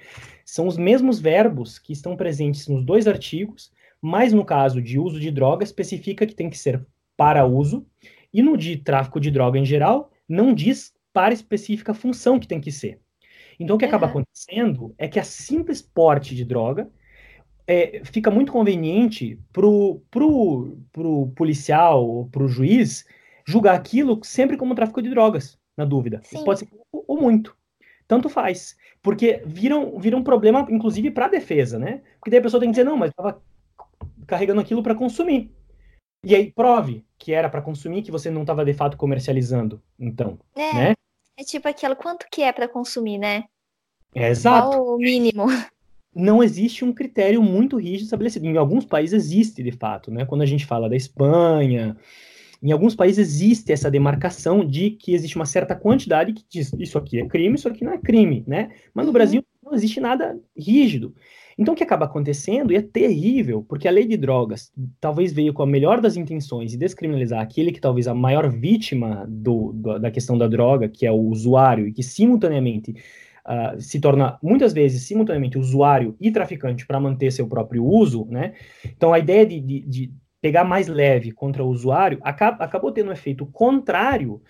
São os mesmos verbos que estão presentes nos dois artigos, mas no caso de uso de droga, especifica que tem que ser para uso, e no de tráfico de droga em geral, não diz para específica função que tem que ser. Então, o que acaba acontecendo é que a simples porte de droga é, fica muito conveniente pro, pro, pro policial ou pro juiz julgar aquilo sempre como tráfico de drogas, na dúvida. Pode ser ou, ou muito. Tanto faz. Porque viram, viram um problema, inclusive, para a defesa, né? Porque daí a pessoa tem que dizer, não, mas estava carregando aquilo para consumir. E aí prove que era para consumir, que você não estava de fato comercializando. Então, é, né? É tipo aquilo, quanto que é para consumir, né? É exato. Qual o mínimo? Não existe um critério muito rígido estabelecido. Em alguns países existe, de fato, né? Quando a gente fala da Espanha, em alguns países existe essa demarcação de que existe uma certa quantidade que diz isso aqui é crime, isso aqui não é crime, né? Mas no uhum. Brasil não existe nada rígido. Então, o que acaba acontecendo, e é terrível, porque a lei de drogas talvez veio com a melhor das intenções de descriminalizar aquele que talvez a maior vítima do, do, da questão da droga, que é o usuário, e que simultaneamente uh, se torna, muitas vezes, simultaneamente usuário e traficante para manter seu próprio uso, né? Então, a ideia de, de, de pegar mais leve contra o usuário acaba, acabou tendo um efeito contrário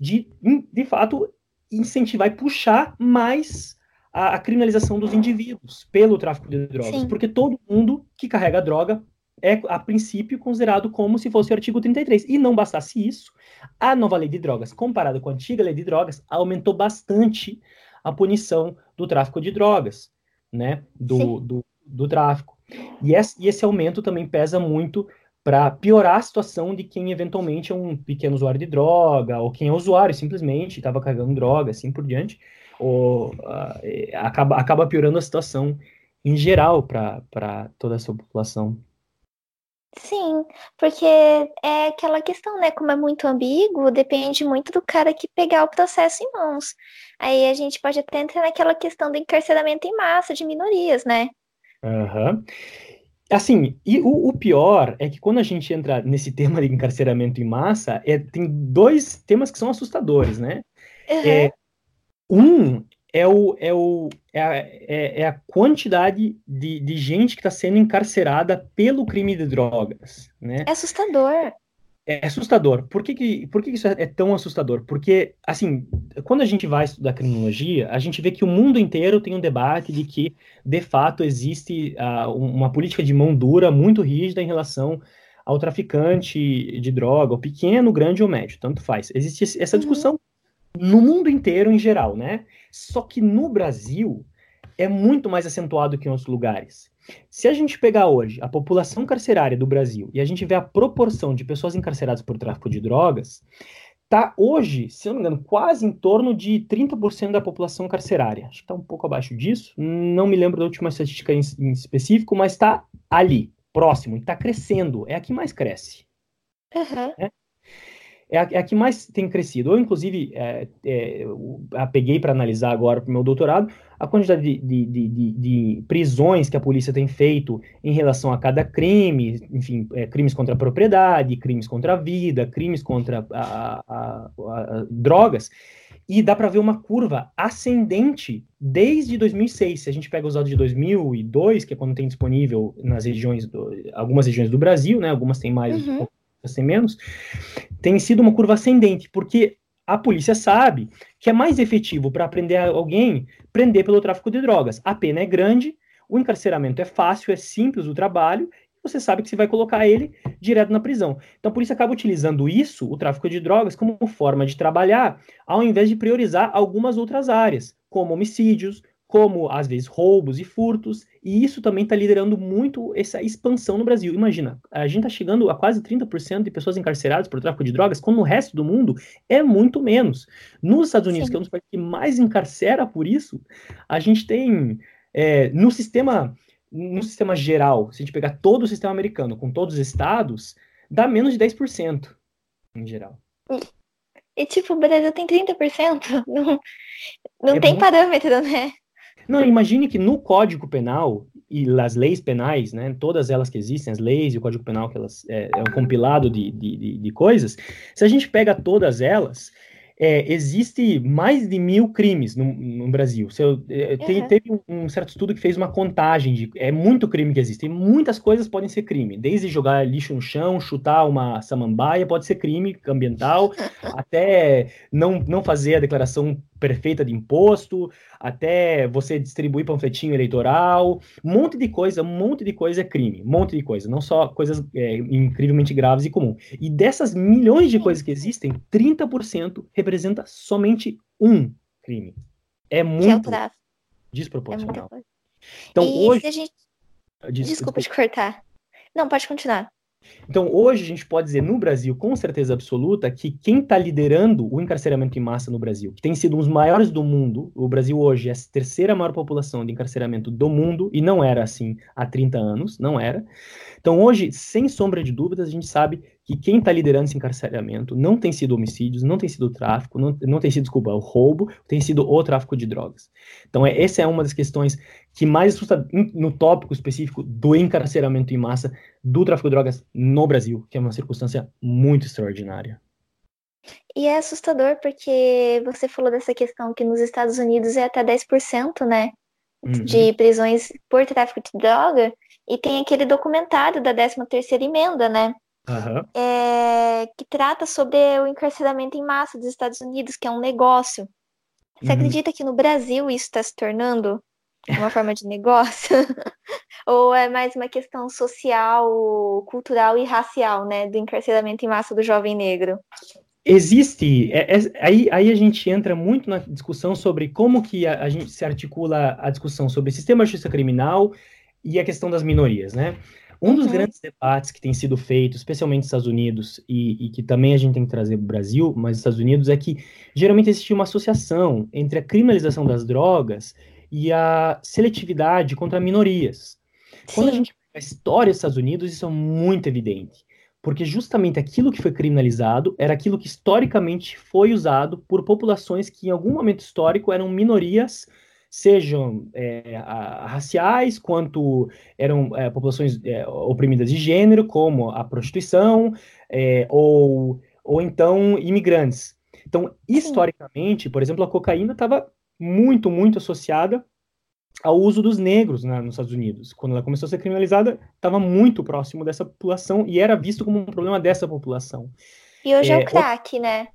de, de fato, incentivar e puxar mais a, a criminalização dos indivíduos pelo tráfico de drogas, Sim. porque todo mundo que carrega droga é, a princípio, considerado como se fosse o artigo 33. E não bastasse isso, a nova lei de drogas, comparada com a antiga lei de drogas, aumentou bastante a punição do tráfico de drogas, né? Do, do, do, tráfico. E esse, e esse aumento também pesa muito para piorar a situação de quem eventualmente é um pequeno usuário de droga, ou quem é usuário simplesmente estava carregando droga, assim por diante ou, uh, acaba, acaba piorando a situação em geral para toda essa população. Sim, porque é aquela questão, né? Como é muito ambíguo, depende muito do cara que pegar o processo em mãos. Aí a gente pode até entrar naquela questão do encarceramento em massa de minorias, né? Uhum. Assim, e o, o, pior é que quando a gente entra nesse tema de encarceramento em massa, é, tem dois temas que são assustadores, né? Uhum. É, um é, o, é, o, é, a, é, é a quantidade de, de gente que está sendo encarcerada pelo crime de drogas, né? É assustador. É assustador. Por que, que, por que isso é tão assustador? Porque, assim, quando a gente vai estudar criminologia, a gente vê que o mundo inteiro tem um debate de que, de fato, existe uh, uma política de mão dura muito rígida em relação ao traficante de droga, o pequeno, grande ou médio, tanto faz. Existe essa uhum. discussão uhum. No mundo inteiro em geral, né? Só que no Brasil é muito mais acentuado que em outros lugares. Se a gente pegar hoje a população carcerária do Brasil e a gente vê a proporção de pessoas encarceradas por tráfico de drogas, tá hoje, se não me engano, quase em torno de 30% da população carcerária. Acho que está um pouco abaixo disso. Não me lembro da última estatística em, em específico, mas está ali, próximo, e está crescendo. É a que mais cresce. Uhum. É? É a, é a, que mais tem crescido. Eu, inclusive, é, é, a peguei para analisar agora para o meu doutorado a quantidade de, de, de, de, prisões que a polícia tem feito em relação a cada crime, enfim, é, crimes contra a propriedade, crimes contra a vida, crimes contra a, a, a, drogas, e dá para ver uma curva ascendente desde 2006. Se a gente pega os dados de 2002, que é quando tem disponível nas regiões, do, algumas regiões do Brasil, né, algumas têm mais, uhum. Têm menos, tem sido uma curva ascendente, porque a polícia sabe que é mais efetivo para prender alguém, prender pelo tráfico de drogas. A pena é grande, o encarceramento é fácil, é simples o trabalho, você sabe que você vai colocar ele direto na prisão. Então a polícia acaba utilizando isso, o tráfico de drogas, como forma de trabalhar, ao invés de priorizar algumas outras áreas, como homicídios, como às vezes roubos e furtos, e isso também está liderando muito essa expansão no Brasil. Imagina, a gente está chegando a quase 30% de pessoas encarceradas por tráfico de drogas, quando no resto do mundo é muito menos. Nos Estados Unidos, Sim. que é um dos países que mais encarcera por isso, a gente tem é, no sistema no sistema geral, se a gente pegar todo o sistema americano com todos os estados, dá menos de 10% em geral. E tipo, o Brasil tem 30%. Não, não é tem muito... parâmetro, né? Não, imagine que no Código Penal e as leis penais, né, todas elas que existem, as leis e o Código Penal, que elas é, é um compilado de, de, de coisas, se a gente pega todas elas, é, existe mais de mil crimes no, no Brasil. Se eu, é, tem, teve um, certo estudo que fez uma contagem de é muito crime que existe. Muitas coisas podem ser crime, desde jogar lixo no chão, chutar uma samambaia, pode ser crime ambiental, até não, não fazer a declaração perfeita de imposto, até você distribuir panfletinho eleitoral, um monte de coisa, um monte de coisa é crime, um monte de coisa, não só coisas é, incrivelmente graves e comum. E dessas milhões de coisas que existem, 30% representa somente um crime. É muito é desproporcional. É então e hoje. Gente... Desculpa, Desculpa te cortar. Não, pode continuar. Então, hoje a gente pode dizer no Brasil, com certeza absoluta, que quem está liderando o encarceramento em massa no Brasil, que tem sido um dos maiores do mundo, o Brasil hoje é a terceira maior população de encarceramento do mundo, e não era assim há 30 anos, não era. Então, hoje, sem sombra de dúvidas, a gente sabe que quem está liderando esse encarceramento não tem sido homicídios, não tem sido tráfico, não, não tem sido, desculpa, o roubo, tem sido o tráfico de drogas. Então, é, essa é uma das questões que mais assusta no tópico específico do encarceramento em massa do tráfico de drogas no Brasil, que é uma circunstância muito extraordinária. E é assustador porque você falou dessa questão que nos Estados Unidos é até 10%, né? Uhum. De prisões por tráfico de droga. E tem aquele documentário da 13ª emenda, né? Uhum. É, que trata sobre o encarceramento em massa dos Estados Unidos, que é um negócio. Você uhum. acredita que no Brasil isso está se tornando uma forma de negócio? Ou é mais uma questão social, cultural e racial, né? Do encarceramento em massa do jovem negro? Existe, é, é, aí, aí a gente entra muito na discussão sobre como que a, a gente se articula a discussão sobre o sistema de justiça criminal e a questão das minorias, né? Um dos uhum. grandes debates que tem sido feito, especialmente nos Estados Unidos, e, e que também a gente tem que trazer para o Brasil, mas nos Estados Unidos, é que geralmente existe uma associação entre a criminalização das drogas e a seletividade contra minorias. Sim. Quando a gente a história dos Estados Unidos, isso é muito evidente. Porque justamente aquilo que foi criminalizado era aquilo que historicamente foi usado por populações que, em algum momento histórico, eram minorias sejam é, a, raciais, quanto eram é, populações é, oprimidas de gênero, como a prostituição, é, ou, ou então imigrantes. Então, historicamente, por exemplo, a cocaína estava muito, muito associada ao uso dos negros né, nos Estados Unidos. Quando ela começou a ser criminalizada, estava muito próximo dessa população e era visto como um problema dessa população. E hoje é, é o crack, né?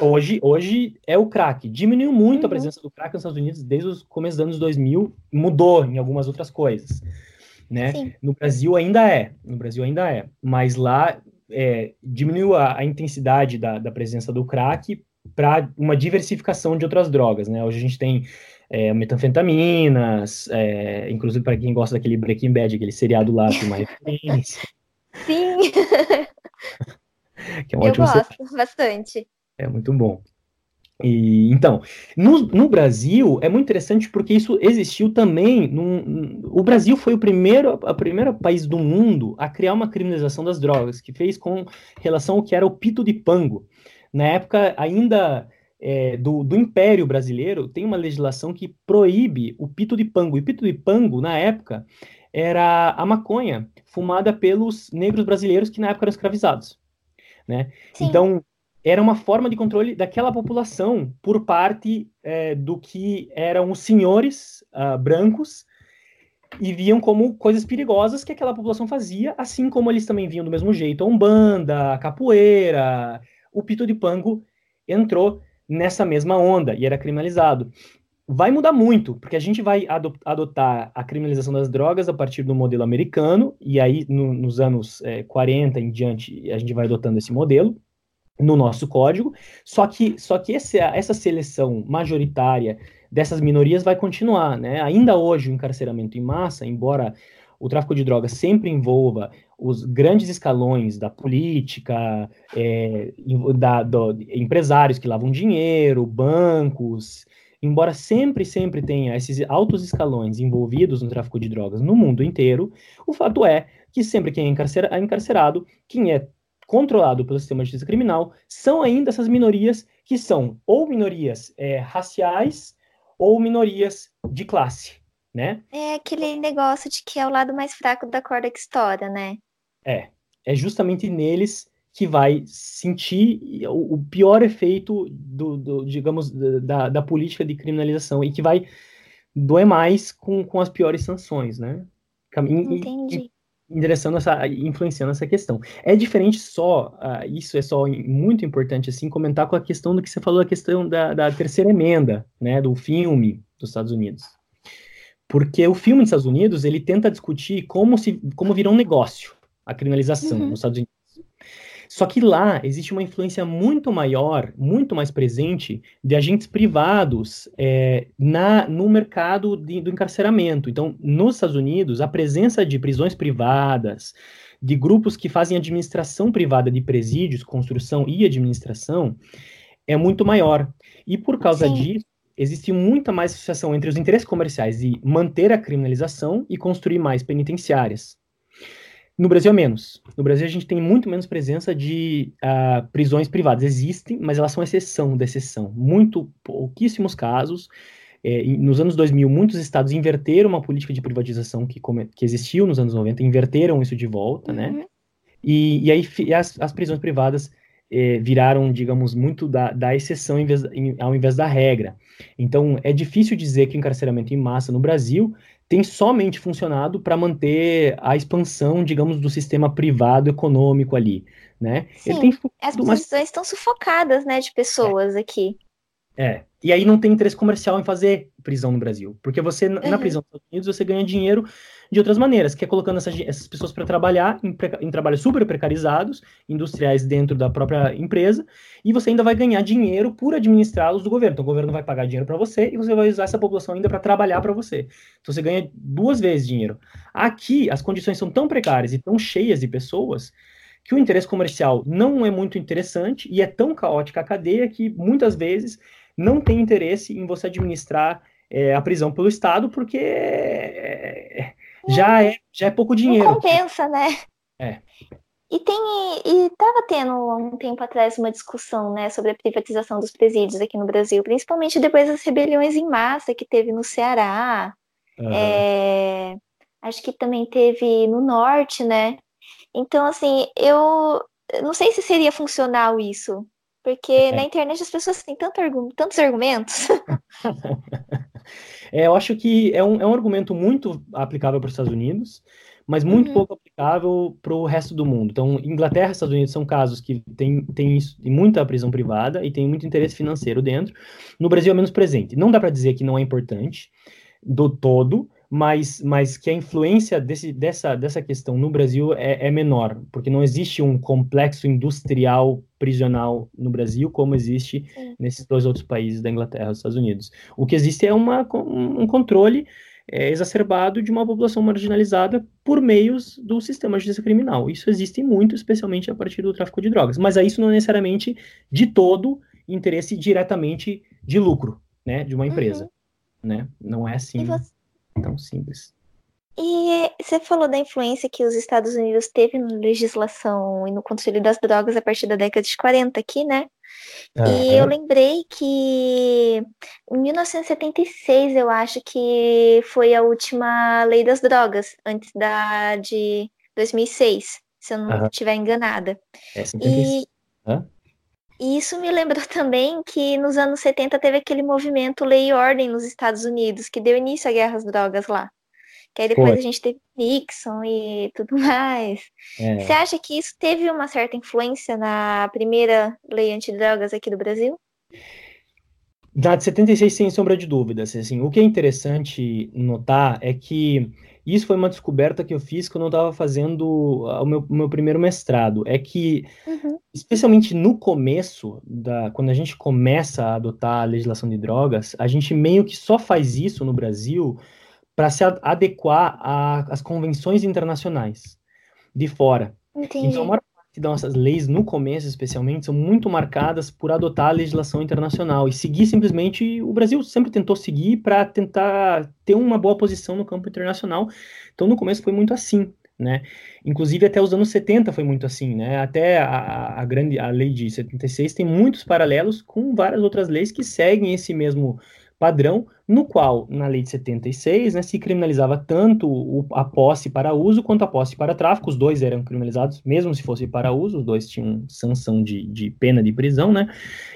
Hoje, hoje é o crack. Diminuiu muito uhum. a presença do crack nos Estados Unidos desde os começos dos anos 2000, mudou em algumas outras coisas. Né? No Brasil ainda é, no Brasil ainda é, mas lá é, diminuiu a, a intensidade da, da, presença do crack para uma diversificação de outras drogas, né? Hoje a gente tem é, metanfetaminas, é, inclusive para quem gosta daquele Breaking Bad, aquele seriado lá, tem uma referência. Sim! que é um Eu gosto seriado. bastante. É muito bom. E, então, no, no, Brasil é muito interessante porque isso existiu também. Num, o Brasil foi o primeiro, a primeiro país do mundo a criar uma criminalização das drogas, que fez com relação ao que era o pito de pango. Na época, ainda é, do, do Império Brasileiro, tem uma legislação que proíbe o pito de pango. E o pito de pango, na época, era a maconha fumada pelos negros brasileiros que na época eram escravizados. Né? Então, era uma forma de controle daquela população por parte é, do que eram os senhores uh, brancos e viam como coisas perigosas que aquela população fazia, assim como eles também viam do mesmo jeito a umbanda, a capoeira, o pito de pango entrou nessa mesma onda e era criminalizado. Vai mudar muito, porque a gente vai adotar a criminalização das drogas a partir do modelo americano, e aí no, nos anos é, 40 em diante a gente vai adotando esse modelo no nosso código, só que, só que esse, essa seleção majoritária dessas minorias vai continuar, né? Ainda hoje o encarceramento em massa, embora o tráfico de drogas sempre envolva os grandes escalões da política, é, da, do, empresários que lavam dinheiro, bancos, embora sempre, sempre tenha esses altos escalões envolvidos no tráfico de drogas no mundo inteiro, o fato é que sempre quem é, encarcerado, quem é controlado pelo sistema de justiça criminal, são ainda essas minorias que são ou minorias é, raciais ou minorias de classe né? É aquele negócio de que é o lado mais fraco da corda que estoura, né? É, é justamente neles que vai sentir o, o pior efeito do, do digamos, da, da, política de criminalização e que vai doer mais com, com as piores sanções, né? Entendi. Endereçando essa, influenciando essa questão. É diferente só, uh, isso é só muito importante, assim, comentar com a questão do que você falou, a questão da, da terceira emenda, né, do filme dos Estados Unidos. Porque o filme nos Estados Unidos, ele tenta discutir como, se, como virar um negócio a criminalização uhum. nos Estados Unidos. Só que lá existe uma influência muito maior, muito mais presente de agentes privados é, na, no mercado de, do encarceramento. Então, nos Estados Unidos, a presença de prisões privadas, de grupos que fazem administração privada de presídios, construção e administração, é muito maior. E por causa Sim. disso, existe muita mais associação entre os interesses comerciais de manter a criminalização e construir mais penitenciárias. No Brasil é menos. No Brasil a gente tem muito menos presença de uh, prisões privadas. Existem, mas elas são exceção da exceção. Muito pouquíssimos casos. É, nos anos 2000, muitos estados inverteram uma política de privatização que, que existiu nos anos 90, inverteram isso de volta, né? uhum. né? E, e aí as, as prisões privadas é, viraram, digamos, muito da, da exceção em vez, em, ao invés da regra. Então, é difícil dizer que o encarceramento em massa no Brasil tem somente funcionado para manter a expansão, digamos, do sistema privado econômico ali, né? Sim, as prisões mas... estão sufocadas, né, de pessoas é. aqui. É, e aí não tem interesse comercial em fazer prisão no Brasil, porque você, uhum. na prisão dos Estados Unidos, você ganha dinheiro de outras maneiras, que é colocando essas, essas pessoas para trabalhar em, em, trabalhos super precarizados, industriais dentro da própria empresa, e você ainda vai ganhar dinheiro por administrá-los do governo. Então o governo vai pagar dinheiro para você e você vai usar essa população ainda para trabalhar para você. Então você ganha duas vezes dinheiro. Aqui as condições são tão precárias e tão cheias de pessoas que o interesse comercial não é muito interessante e é tão caótica a cadeia que muitas vezes não tem interesse em você administrar é, a prisão pelo Estado, porque é, já é, já é pouco dinheiro. Não compensa, né? É. E tem e estava tendo um tempo atrás uma discussão, né, sobre a privatização dos presídios aqui no Brasil, principalmente depois das rebeliões em massa que teve no Ceará. Uhum. É, acho que também teve no norte, né? Então, assim, eu não sei se seria funcional isso, porque é. na internet as pessoas têm tanto tantos argumentos. É, eu acho que é um, é um argumento muito aplicável para os Estados Unidos, mas muito uhum. pouco aplicável para o resto do mundo. Então, Inglaterra e Estados Unidos são casos que têm tem, tem muita prisão privada e tem muito interesse financeiro dentro. No Brasil é menos presente. Não dá para dizer que não é importante do todo, mas, mas que a influência desse, dessa, dessa questão no Brasil é, é, menor, porque não existe um complexo industrial prisional no Brasil como existe Sim. nesses dois outros países da Inglaterra e dos Estados Unidos. O que existe é uma, um controle é, exacerbado de uma população marginalizada por meios do sistema de justiça criminal. Isso existe muito, especialmente a partir do tráfico de drogas, mas isso não é necessariamente de todo interesse diretamente de lucro, né, de uma empresa, uhum. né? Não é assim. Você tão simples. E você falou da influência que os Estados Unidos teve na legislação e no controle das drogas a partir da década de 40 aqui, né? E eu lembrei que em 1976, eu acho que foi a última lei das drogas, antes da de 2006, se eu não estiver enganada. É, 76. E, e isso me lembrou também que nos anos 70 teve aquele movimento Lei e Ordem nos Estados Unidos, que deu início à guerra às drogas lá. Que aí depois Foi. a gente teve Nixon e tudo mais. É. Você acha que isso teve uma certa influência na primeira lei antidrogas aqui do Brasil? Da de 76, sem sombra de dúvidas. Assim, o que é interessante notar é que isso foi uma descoberta que eu fiz quando eu estava fazendo o meu, meu, primeiro mestrado. É que, uhum. especialmente no começo, da, quando a gente começa a adotar a legislação de drogas, a gente meio que só faz isso no Brasil para se adequar às convenções internacionais de fora. Entendi. Então, a maior que dão essas leis, no começo especialmente, são muito marcadas por adotar a legislação internacional e seguir simplesmente. O Brasil sempre tentou seguir para tentar ter uma boa posição no campo internacional. Então, no começo foi muito assim. Né? Inclusive até os anos 70 foi muito assim, né? Até a, a grande a lei de 76 tem muitos paralelos com várias outras leis que seguem esse mesmo padrão, no qual, na lei de 76, né, se criminalizava tanto a posse para uso quanto a posse para tráfico, os dois eram criminalizados, mesmo se fosse para uso, os dois tinham sanção de, de pena de prisão, né,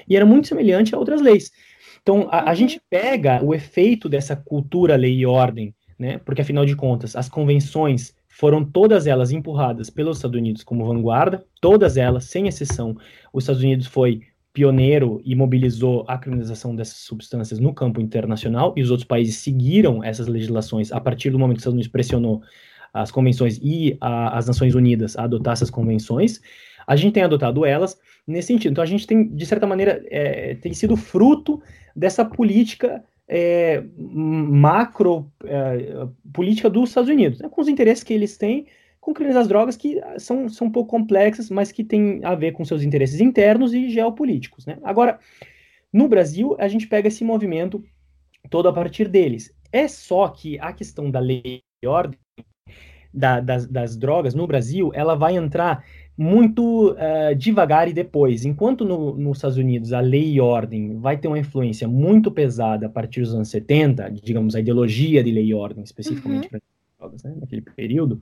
e era muito semelhante a outras leis. Então, a, a uhum. gente pega o efeito dessa cultura, lei e ordem, né, porque afinal de contas, as convenções foram todas elas empurradas pelos Estados Unidos como vanguarda, todas elas, sem exceção, os Estados Unidos foi pioneiro e mobilizou a criminalização dessas substâncias no campo internacional, e os outros países seguiram essas legislações a partir do momento que os Estados Unidos pressionou as convenções e a, as Nações Unidas a adotar essas convenções, a gente tem adotado elas nesse sentido. Então a gente tem, de certa maneira, é, tem sido fruto dessa política é, macro é, política dos Estados Unidos, né, com os interesses que eles têm com crimes das drogas que ah, são, são um pouco complexas, mas que têm a ver com seus interesses internos e geopolíticos. Né? Agora, no Brasil, a gente pega esse movimento todo a partir deles. É só que a questão da lei e ordem da, das, das, drogas no Brasil, ela vai entrar muito uh, devagar e depois. Enquanto no, nos Estados Unidos a lei e ordem vai ter uma influência muito pesada a partir dos anos 70, digamos, a ideologia de lei e ordem, especificamente uhum. Drogas, né, naquele período.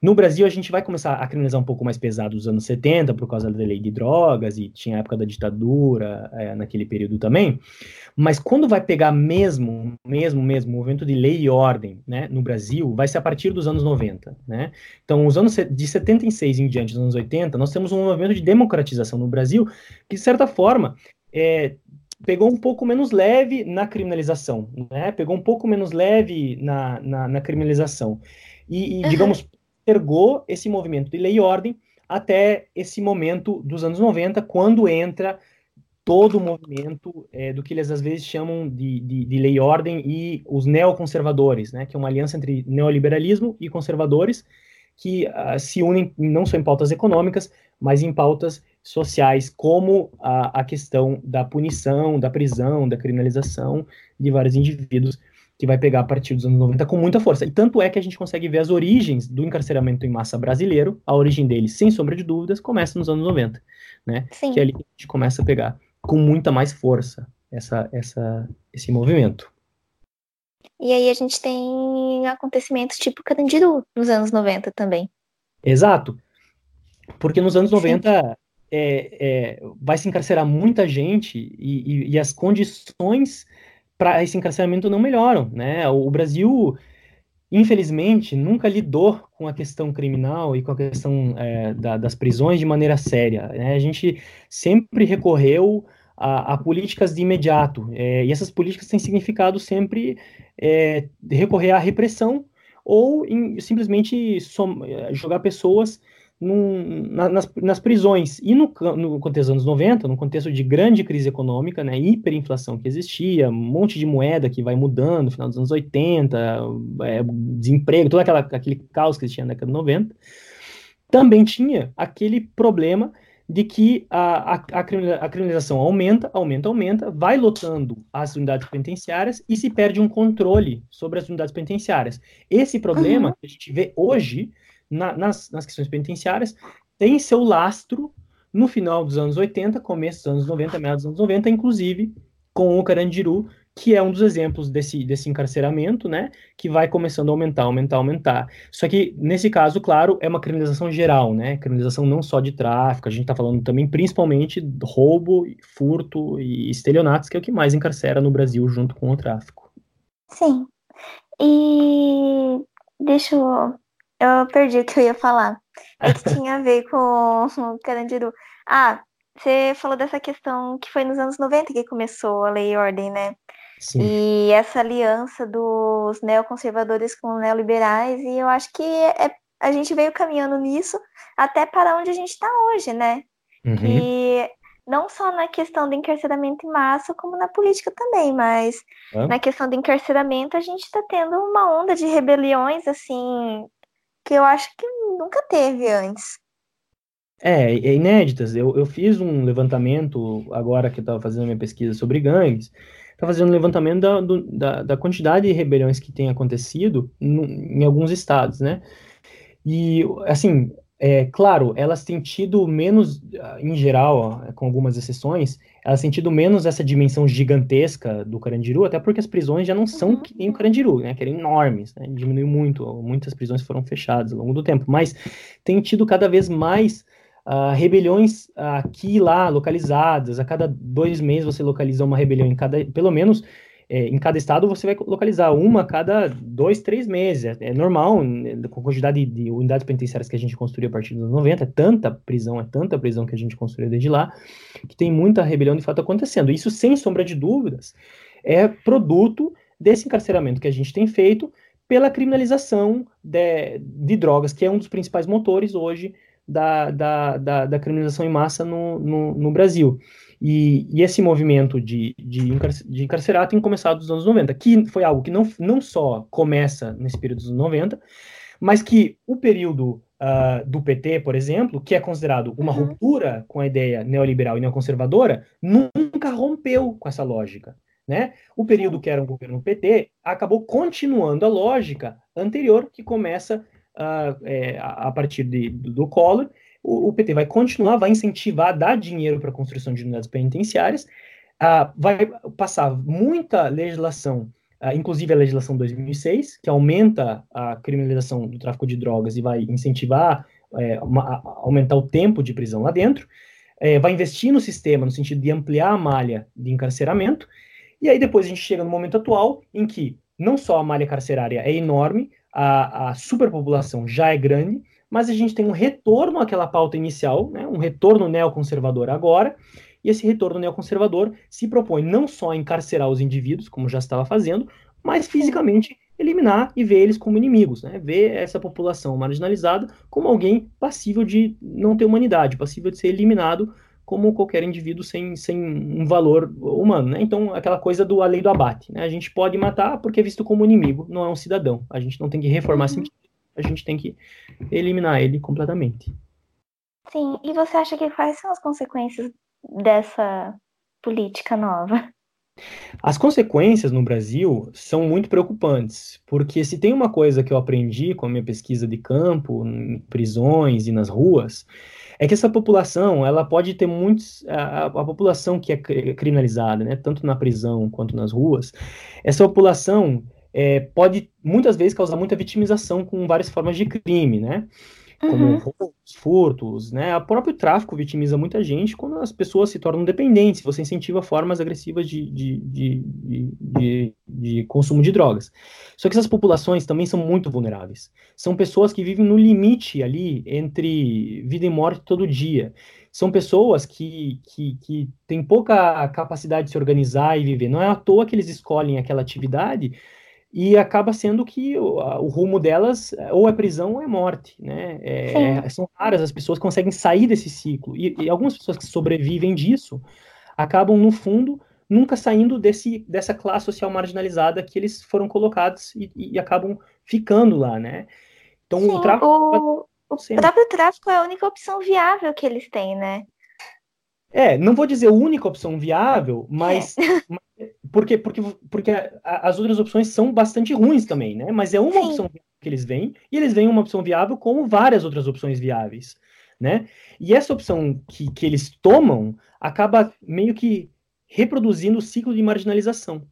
No Brasil, a gente vai começar a criminalizar um pouco mais pesado nos anos 70, por causa da lei de drogas, e tinha a época da ditadura é, naquele período também. Mas quando vai pegar mesmo, mesmo, mesmo, movimento de lei e ordem, né, no Brasil, vai ser a partir dos anos 90, né? Então, os anos de 76 em diante, dos anos 80, nós temos um movimento de democratização no Brasil, que, de certa forma, é, pegou um pouco menos leve na criminalização, né? Pegou um pouco menos leve na, na, na criminalização. E, e uhum. digamos, ergou esse movimento de lei e ordem até esse momento dos anos 90, quando entra todo o movimento é, do que eles às vezes chamam de, de, de, lei e ordem e os neoconservadores, né? Que é uma aliança entre neoliberalismo e conservadores que uh, se unem não só em pautas econômicas, mas em pautas sociais, como a, a questão da punição, da prisão, da criminalização de vários indivíduos, que vai pegar a partir dos anos 90 com muita força. E tanto é que a gente consegue ver as origens do encarceramento em massa brasileiro, a origem dele, sem sombra de dúvidas, começa nos anos 90, né? Sim. Que é ali que a gente começa a pegar com muita mais força essa, essa, esse movimento. E aí a gente tem acontecimentos tipo Carandiru nos anos 90 também. Exato. Porque nos anos 90 é, é, vai se encarcerar muita gente e, e, e as condições para esse encarceramento não melhoram, né? O Brasil, infelizmente, nunca lidou com a questão criminal e com a questão é, da, das prisões de maneira séria. Né? A gente sempre recorreu a, a políticas de imediato, é, e essas políticas têm significado sempre é, recorrer à repressão ou em, simplesmente som, jogar pessoas num, na, nas, nas, prisões. E no, no contexto dos anos 90, no contexto de grande crise econômica, né, hiperinflação que existia, um monte de moeda que vai mudando no final dos anos 80, é, desemprego, todo aquela, aquele caos que existia na década de 90, também tinha aquele problema de que a, a, a, criminalização aumenta, aumenta, aumenta, vai lotando as unidades penitenciárias e se perde um controle sobre as unidades penitenciárias. Esse problema uhum. que a gente vê hoje na, nas, nas questões penitenciárias tem seu lastro no final dos anos 80, começo dos anos 90, meados dos anos 90, inclusive com o Carandiru, que é um dos exemplos desse, desse encarceramento, né, que vai começando a aumentar, aumentar, aumentar. Só que, nesse caso, claro, é uma criminalização geral, né, criminalização não só de tráfico, a gente está falando também principalmente roubo, furto e estelionatos, que é o que mais encarcera no Brasil junto com o tráfico. Sim. E deixa eu eu perdi o que eu ia falar. É que tinha a ver com o Carandiru. Ah, você falou dessa questão que foi nos anos 90 que começou a lei e ordem, né? Sim. E essa aliança dos neoconservadores com neoliberais, e eu acho que é, a gente veio caminhando nisso até para onde a gente está hoje, né? Uhum. E não só na questão do encarceramento em massa, como na política também, mas na questão do encarceramento a gente está tendo uma onda de rebeliões, assim, que eu acho que nunca teve antes. É, é inéditas. Eu, eu fiz um levantamento, agora que eu estava fazendo minha pesquisa sobre gangues, estava fazendo um levantamento da, do, da, da, quantidade de rebeliões que tem acontecido no, em alguns estados, né? E, assim, é, claro, elas têm tido menos, em geral, com algumas exceções, elas têm tido menos essa dimensão gigantesca do Carandiru, até porque as prisões já não são uhum. que nem o Carandiru, né, que eram enormes, né, diminuiu muito, muitas prisões foram fechadas ao longo do tempo, mas tem tido cada vez mais uh, rebeliões aqui e lá, localizadas, a cada dois meses você localiza uma rebelião em cada, pelo menos é, em cada estado você vai localizar uma a cada dois, três meses. É, é normal, né, com a quantidade de, de, unidades penitenciárias que a gente construiu a partir dos 90, é tanta prisão, é tanta prisão que a gente construiu desde lá, que tem muita rebelião de fato acontecendo. Isso, sem sombra de dúvidas, é produto desse encarceramento que a gente tem feito pela criminalização de, de drogas, que é um dos principais motores hoje da, da, da, da criminalização em massa no, no, no Brasil. E, e, esse movimento de, de, de encarcerar tem começado nos anos 90, que foi algo que não, não só começa nesse período dos anos 90, mas que o período uh, do PT, por exemplo, que é considerado uma uhum. ruptura com a ideia neoliberal e neoconservadora, nunca rompeu com essa lógica. Né? O período que era um governo PT acabou continuando a lógica anterior, que começa uh, é, a partir de, do, do Collor, o, o PT vai continuar, vai incentivar, dar dinheiro para a construção de unidades penitenciárias, vai passar muita legislação, inclusive a legislação 2006, que aumenta a criminalização do tráfico de drogas e vai incentivar, é, uma, aumentar o tempo de prisão lá dentro, é, vai investir no sistema no sentido de ampliar a malha de encarceramento, e aí depois a gente chega no momento atual em que não só a malha carcerária é enorme, a, a superpopulação já é grande, mas a gente tem um retorno àquela pauta inicial, né, um retorno neoconservador agora, e esse retorno neoconservador se propõe não só a encarcerar os indivíduos, como já estava fazendo, mas fisicamente eliminar e ver eles como inimigos, né? ver essa população marginalizada como alguém passível de não ter humanidade, passível de ser eliminado como qualquer indivíduo sem, sem um valor humano, né? Então, aquela coisa do a lei do abate, né? A gente pode matar porque é visto como inimigo, não é um cidadão. A gente não tem que reformar uhum a gente tem que eliminar ele completamente. Sim, e você acha que quais são as consequências dessa política nova? As consequências no Brasil são muito preocupantes, porque se tem uma coisa que eu aprendi com a minha pesquisa de campo, em prisões e nas ruas, é que essa população, ela pode ter muitos, a, a população que é criminalizada, né, tanto na prisão quanto nas ruas, essa população é, pode muitas vezes causar muita vitimização com várias formas de crime, né? como uhum. roubos, furtos, né? O próprio tráfico vitimiza muita gente quando as pessoas se tornam dependentes, você incentiva formas agressivas de, de, de, de, de consumo de drogas. Só que essas populações também são muito vulneráveis. São pessoas que vivem no limite ali entre vida e morte todo dia. São pessoas que, que, que têm pouca capacidade de se organizar e viver. Não é à toa que eles escolhem aquela atividade e acaba sendo que o, o, rumo delas ou é prisão ou é morte, né? É, é, são raras as pessoas que conseguem sair desse ciclo e, e, algumas pessoas que sobrevivem disso acabam no fundo nunca saindo desse dessa classe social marginalizada que eles foram colocados e, e acabam ficando lá, né? Então Sim, o tráfico o, o próprio tráfico é a única opção viável que eles têm, né? É, não vou dizer única opção viável, mas, é. porque, porque, porque as outras opções são bastante ruins também, né? Mas é uma Sim. opção que eles veem, e eles veem uma opção viável como várias outras opções viáveis, né? E essa opção que, que eles tomam acaba meio que reproduzindo o ciclo de marginalização.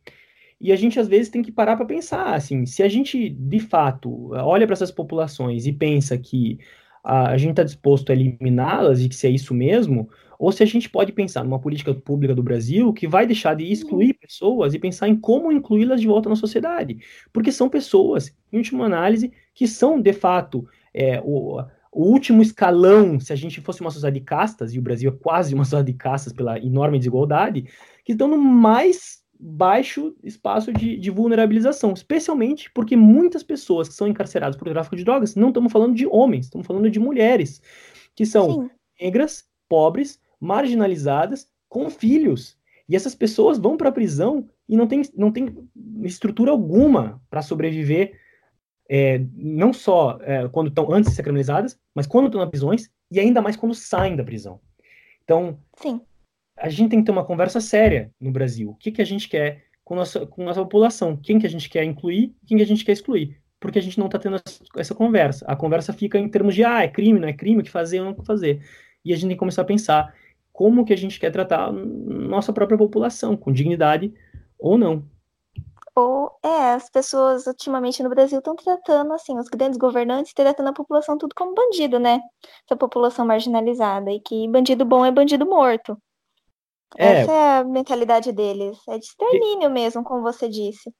E a gente às vezes tem que parar para pensar, assim, se a gente de fato olha para essas populações e pensa que a, gente está disposto a eliminá-las e que se é isso mesmo, ou se a gente pode pensar numa política pública do Brasil que vai deixar de excluir pessoas e pensar em como incluí-las de volta na sociedade. Porque são pessoas, em última análise, que são, de fato, é, o, o último escalão, se a gente fosse uma sociedade de castas, e o Brasil é quase uma sociedade de castas pela enorme desigualdade, que estão no mais baixo espaço de, de, vulnerabilização, especialmente porque muitas pessoas que são encarceradas por tráfico de drogas, não estamos falando de homens, estamos falando de mulheres, que são Sim. negras, pobres, marginalizadas com filhos. E essas pessoas vão para a prisão e não tem, não tem estrutura alguma para sobreviver, é, não só é, quando estão antes de ser criminalizadas, mas quando estão nas prisões e ainda mais quando saem da prisão. Então, Sim. A gente tem que ter uma conversa séria no Brasil. O que, que a gente quer com nossa, com nossa população? Quem que a gente quer incluir quem que a gente quer excluir? Porque a gente não está tendo essa conversa. A conversa fica em termos de, ah, é crime, não é crime, o que fazer não fazer. E a gente tem que começar a pensar como que a gente quer tratar nossa própria população, com dignidade ou não. Ou, é, as pessoas ultimamente no Brasil estão tratando, assim, os grandes governantes tratando a população tudo como bandido, né? Essa população marginalizada, e que bandido bom é bandido morto. É, Essa é a mentalidade deles, é de extermínio e... mesmo, como você disse.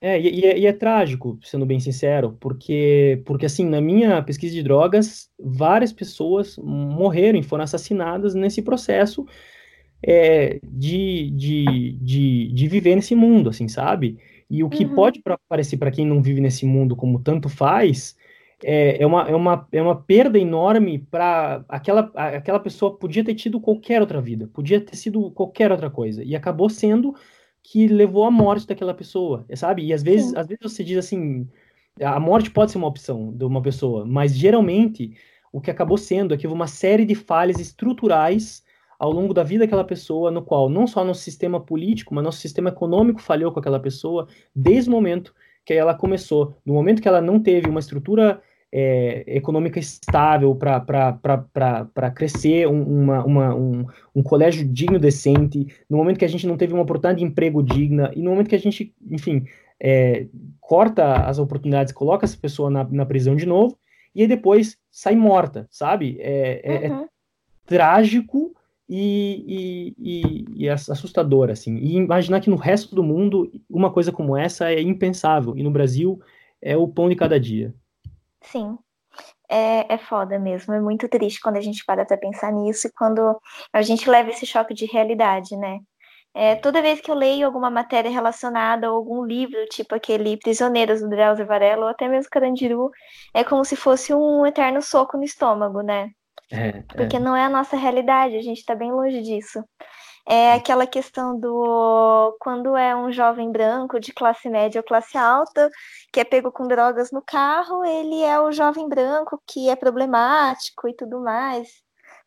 É e, é, e, é, trágico, sendo bem sincero, porque, porque assim, na minha pesquisa de drogas, várias pessoas morreram e foram assassinadas nesse processo é, de, de, de, de viver nesse mundo, assim, sabe? E o que uhum. pode parecer para quem não vive nesse mundo como tanto faz, é, é, uma, é, uma, é uma perda enorme para aquela, aquela pessoa podia ter tido qualquer outra vida, podia ter sido qualquer outra coisa, e acabou sendo que levou à morte daquela pessoa, sabe? E às vezes, às vezes você diz assim, a morte pode ser uma opção de uma pessoa, mas geralmente o que acabou sendo é que houve uma série de falhas estruturais ao longo da vida daquela pessoa, no qual não só nosso sistema político, mas nosso sistema econômico falhou com aquela pessoa desde o momento que ela começou, no momento que ela não teve uma estrutura é, econômica estável para crescer um, uma, uma, um, um colégio digno, decente, no momento que a gente não teve uma oportunidade de emprego digna, e no momento que a gente, enfim, é, corta as oportunidades, coloca essa pessoa na, na prisão de novo, e aí depois sai morta, sabe? É, é, é uhum. é trágico e, e, e, e, assustador, assim. E imaginar que no resto do mundo uma coisa como essa é impensável, e no Brasil é o pão de cada dia. Sim. É, é foda mesmo, é muito triste quando a gente para pra pensar nisso e quando a gente leva esse choque de realidade, né? É, toda vez que eu leio alguma matéria relacionada ou algum livro, tipo aquele Prisioneiros do Drauzio Varela ou até mesmo Carandiru, é como se fosse um eterno soco no estômago, né? É, Porque é. não é a nossa realidade, a gente está bem longe disso é aquela questão do quando é um jovem branco de classe média ou classe alta que é pego com drogas no carro, ele é o jovem branco que é problemático e tudo mais.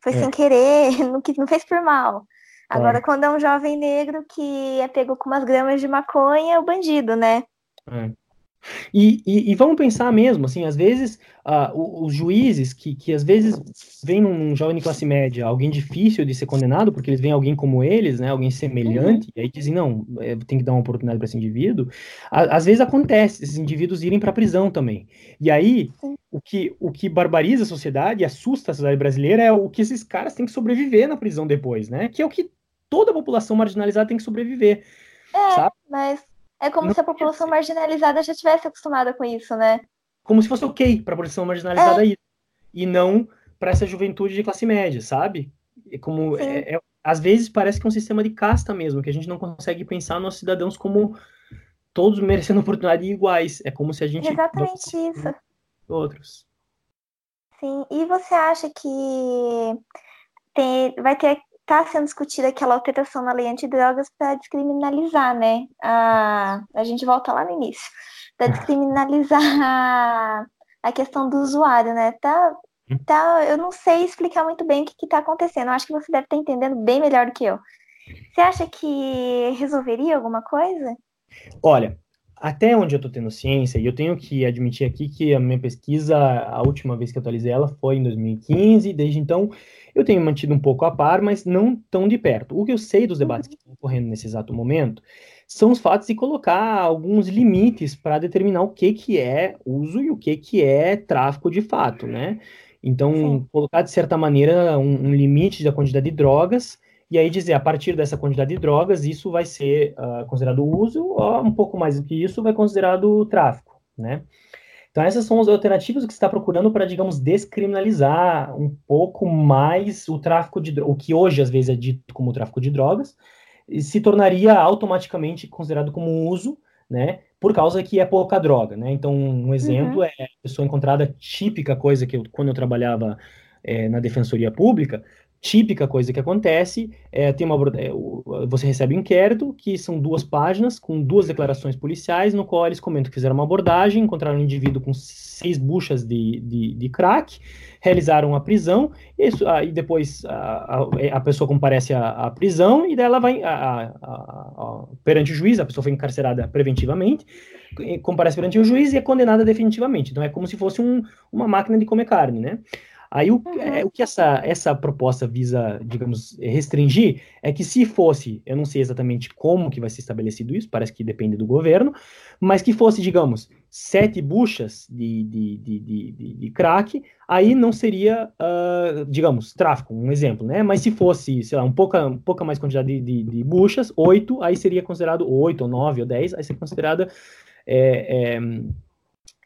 Foi é. sem querer, não, não fez por mal. Agora, é. quando é um jovem negro que é pego com umas gramas de maconha, é o bandido, né? É. E, e, e, vamos pensar mesmo, assim, às vezes uh, os, juízes que, que às vezes vêm num jovem de classe média, alguém difícil de ser condenado, porque eles veem alguém como eles, né, alguém semelhante, uhum. e aí dizem, não, é, tem que dar uma oportunidade para esse indivíduo, a, às vezes acontece esses indivíduos irem para a prisão também. E aí, o que, o que barbariza a sociedade e assusta a sociedade brasileira é o que esses caras têm que sobreviver na prisão depois, né, que é o que toda a população marginalizada tem que sobreviver, é, sabe? mas é como não se a população marginalizada já tivesse acostumada com isso, né? Como se fosse ok para a população marginalizada é. isso. E não para essa juventude de classe média, sabe? É como é, é, às vezes parece que é um sistema de casta mesmo, que a gente não consegue pensar nos cidadãos como todos merecendo oportunidade iguais. É como se a gente Exatamente isso. Outros. Sim. E você acha que tem, vai ter está sendo discutida aquela alteração na lei antidrogas para descriminalizar, né? A, a gente volta lá no início, para descriminalizar a, a questão do usuário, né? Tá, tá, eu não sei explicar muito bem o que está acontecendo. Eu acho que você deve estar entendendo bem melhor do que eu. Você acha que resolveria alguma coisa? Olha, até onde eu estou tendo ciência, e eu tenho que admitir aqui que a minha pesquisa, a última vez que atualizei ela foi em 2015, desde então eu tenho mantido um pouco a par, mas não tão de perto. O que eu sei dos debates que estão ocorrendo nesse exato momento são os fatos de colocar alguns limites para determinar o que, que é uso e o que, que é tráfico de fato, né? Então, Sim. colocar de certa maneira um, um limite da quantidade de drogas e aí dizer, a partir dessa quantidade de drogas, isso vai ser uh, considerado uso, ou um pouco mais do que isso, vai considerado tráfico, né? Então essas são as alternativas que está procurando para, digamos, descriminalizar um pouco mais o tráfico de o que hoje às vezes é dito como tráfico de drogas, e se tornaria automaticamente considerado como uso, né? Por causa que é pouca droga, né? Então um exemplo uhum. é a pessoa encontrada típica coisa que eu, quando eu trabalhava é, na defensoria pública, típica coisa que acontece é tem uma é, você recebe um inquérito que são duas páginas com duas declarações policiais no qual eles comentam que fizeram uma abordagem encontraram um indivíduo com seis buchas de, de, de crack realizaram a prisão isso aí ah, depois a, a, a, pessoa comparece à, à prisão e daí ela vai a, perante o juiz a pessoa foi encarcerada preventivamente comparece perante o juiz e é condenada definitivamente. Então é como se fosse um, uma máquina de comer carne né Aí o, uhum. é, o que essa, essa proposta visa, digamos, restringir é que se fosse, eu não sei exatamente como que vai ser estabelecido isso, parece que depende do governo, mas que fosse, digamos, sete buchas de, de, de, de, de crack, aí não seria, uh, digamos, tráfico, um exemplo, né? Mas se fosse, sei lá, um pouca, um pouca mais quantidade de, de, buchas, oito, aí seria considerado oito, ou nove, ou dez, aí seria considerada é, é,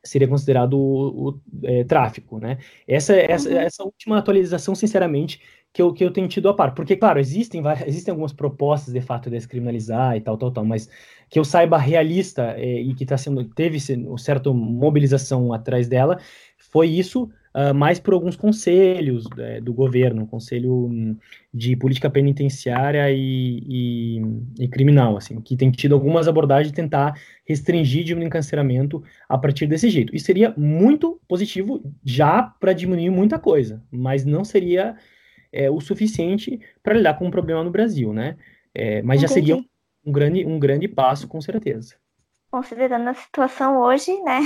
seria considerado o, o é, tráfico, né? Essa, essa, uhum. essa última atualização, sinceramente, que eu, que eu tenho tido a par. Porque, claro, existem, várias, existem algumas propostas, de fato, de descriminalizar e tal, tal, tal, mas que eu saiba realista é, e que tá sendo, teve uma certa mobilização atrás dela, foi isso uh, mais por alguns conselhos é, do governo, conselho um, de política penitenciária e, e, e, criminal, assim, que tem tido algumas abordagens de tentar restringir de um encarceramento a partir desse jeito. E seria muito positivo já para diminuir muita coisa, mas não seria é, o suficiente para lidar com um problema no Brasil, né? É, mas Entendi. já seria um grande, um grande passo, com certeza. Considerando a situação hoje, né?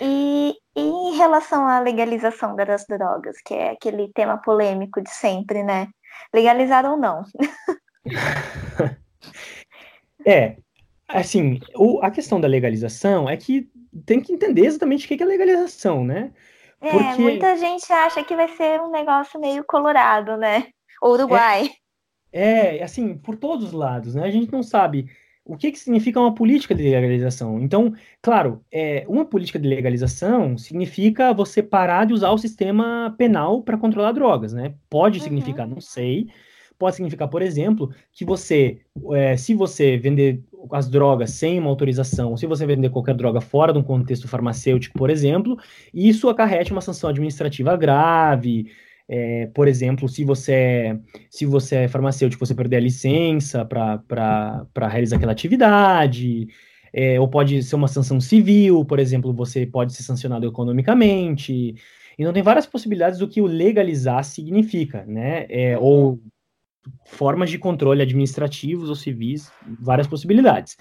E, e, em relação à legalização das drogas, que é aquele tema polêmico de sempre, né? Legalizar ou não? é, assim, o, a questão da legalização é que tem que entender exatamente o que é legalização, né? É, Porque... É, muita gente acha que vai ser um negócio meio colorado, né? Uruguai. É, é, assim, por todos os lados, né? A gente não sabe o que, que significa uma política de legalização. Então, claro, é, uma política de legalização significa você parar de usar o sistema penal para controlar drogas, né? Pode uhum. significar, não sei, pode significar, por exemplo, que você, é, se você vender as drogas sem uma autorização, ou se você vender qualquer droga fora de um contexto farmacêutico, por exemplo, isso acarrete uma sanção administrativa grave, é, por exemplo, se você, é, se você é farmacêutico, você perder a licença para realizar aquela atividade, é, ou pode ser uma sanção civil, por exemplo, você pode ser sancionado economicamente. Então, tem várias possibilidades do que o legalizar significa, né? É, ou formas de controle administrativos ou civis, várias possibilidades.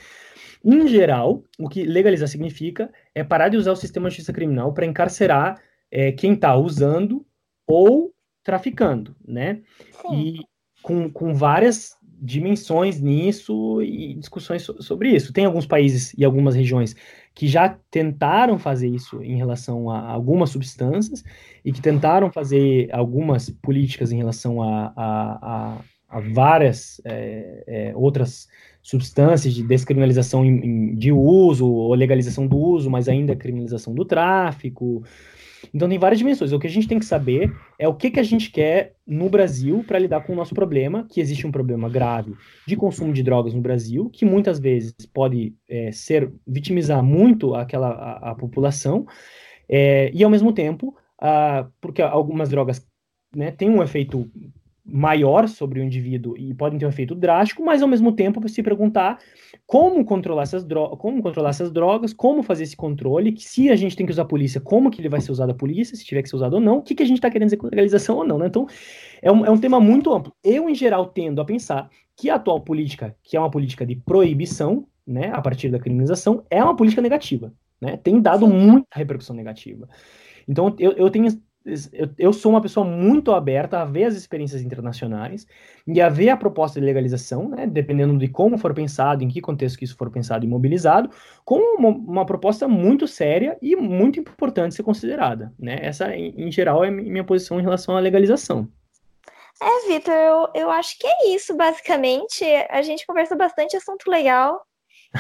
Em geral, o que legalizar significa é parar de usar o sistema de justiça criminal para encarcerar é, quem está usando ou traficando, né? Sim. E com, com várias dimensões nisso e discussões sobre isso. Tem alguns países e algumas regiões que já tentaram fazer isso em relação a algumas substâncias e que tentaram fazer algumas políticas em relação a, a, a, a várias é, é, outras substâncias de descriminalização em, em, de uso ou legalização do uso, mas ainda criminalização do tráfico. Então tem várias dimensões. O que a gente tem que saber é o que, que a gente quer no Brasil para lidar com o nosso problema, que existe um problema grave de consumo de drogas no Brasil, que muitas vezes pode é, ser vitimizar muito aquela a, a população, é, e ao mesmo tempo, a, porque algumas drogas né, têm um efeito maior sobre o indivíduo e podem ter um efeito drástico, mas ao mesmo tempo se perguntar como controlar essas drogas, como controlar essas drogas, como fazer esse controle, que se a gente tem que usar a polícia, como que ele vai ser usado a polícia, se tiver que ser usado ou não, o que, que a gente está querendo dizer com legalização ou não, né? Então, é um, é um tema muito amplo. Eu, em geral, tendo a pensar que a atual política, que é uma política de proibição, né, a partir da criminalização, é uma política negativa, né? Tem dado muita repercussão negativa. Então, eu, eu tenho eu, eu, sou uma pessoa muito aberta a ver as experiências internacionais e a ver a proposta de legalização, né, dependendo de como for pensado, em que contexto que isso for pensado e mobilizado, como uma, uma proposta muito séria e muito importante ser considerada. Né? Essa, em, em geral, é minha posição em relação à legalização. É, Vitor, eu, eu acho que é isso, basicamente. A gente conversou bastante, assunto legal.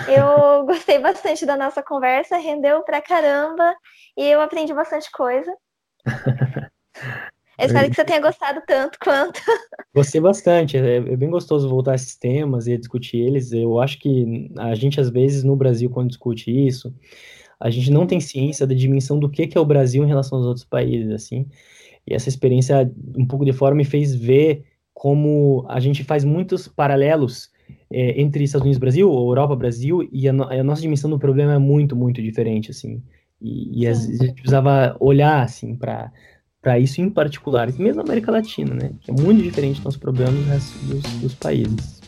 Eu gostei bastante da nossa conversa, rendeu pra caramba e eu aprendi bastante coisa. Eu espero que você tenha gostado tanto quanto. Gostei bastante, é, é, bem gostoso voltar a esses temas e discutir eles. Eu acho que a gente, às vezes, no Brasil, quando discute isso, a gente não tem ciência da dimensão do que, é o Brasil em relação aos outros países, assim. E essa experiência, um pouco de fora, me fez ver como a gente faz muitos paralelos é, entre Estados Unidos e Brasil, ou Europa Brasil, e a, a nossa dimensão do problema é muito, muito diferente, assim. E, e a gente precisava olhar, assim, para para isso em particular, mesmo na América Latina, né? Que é muito diferente dos nossos problemas dos, dos países.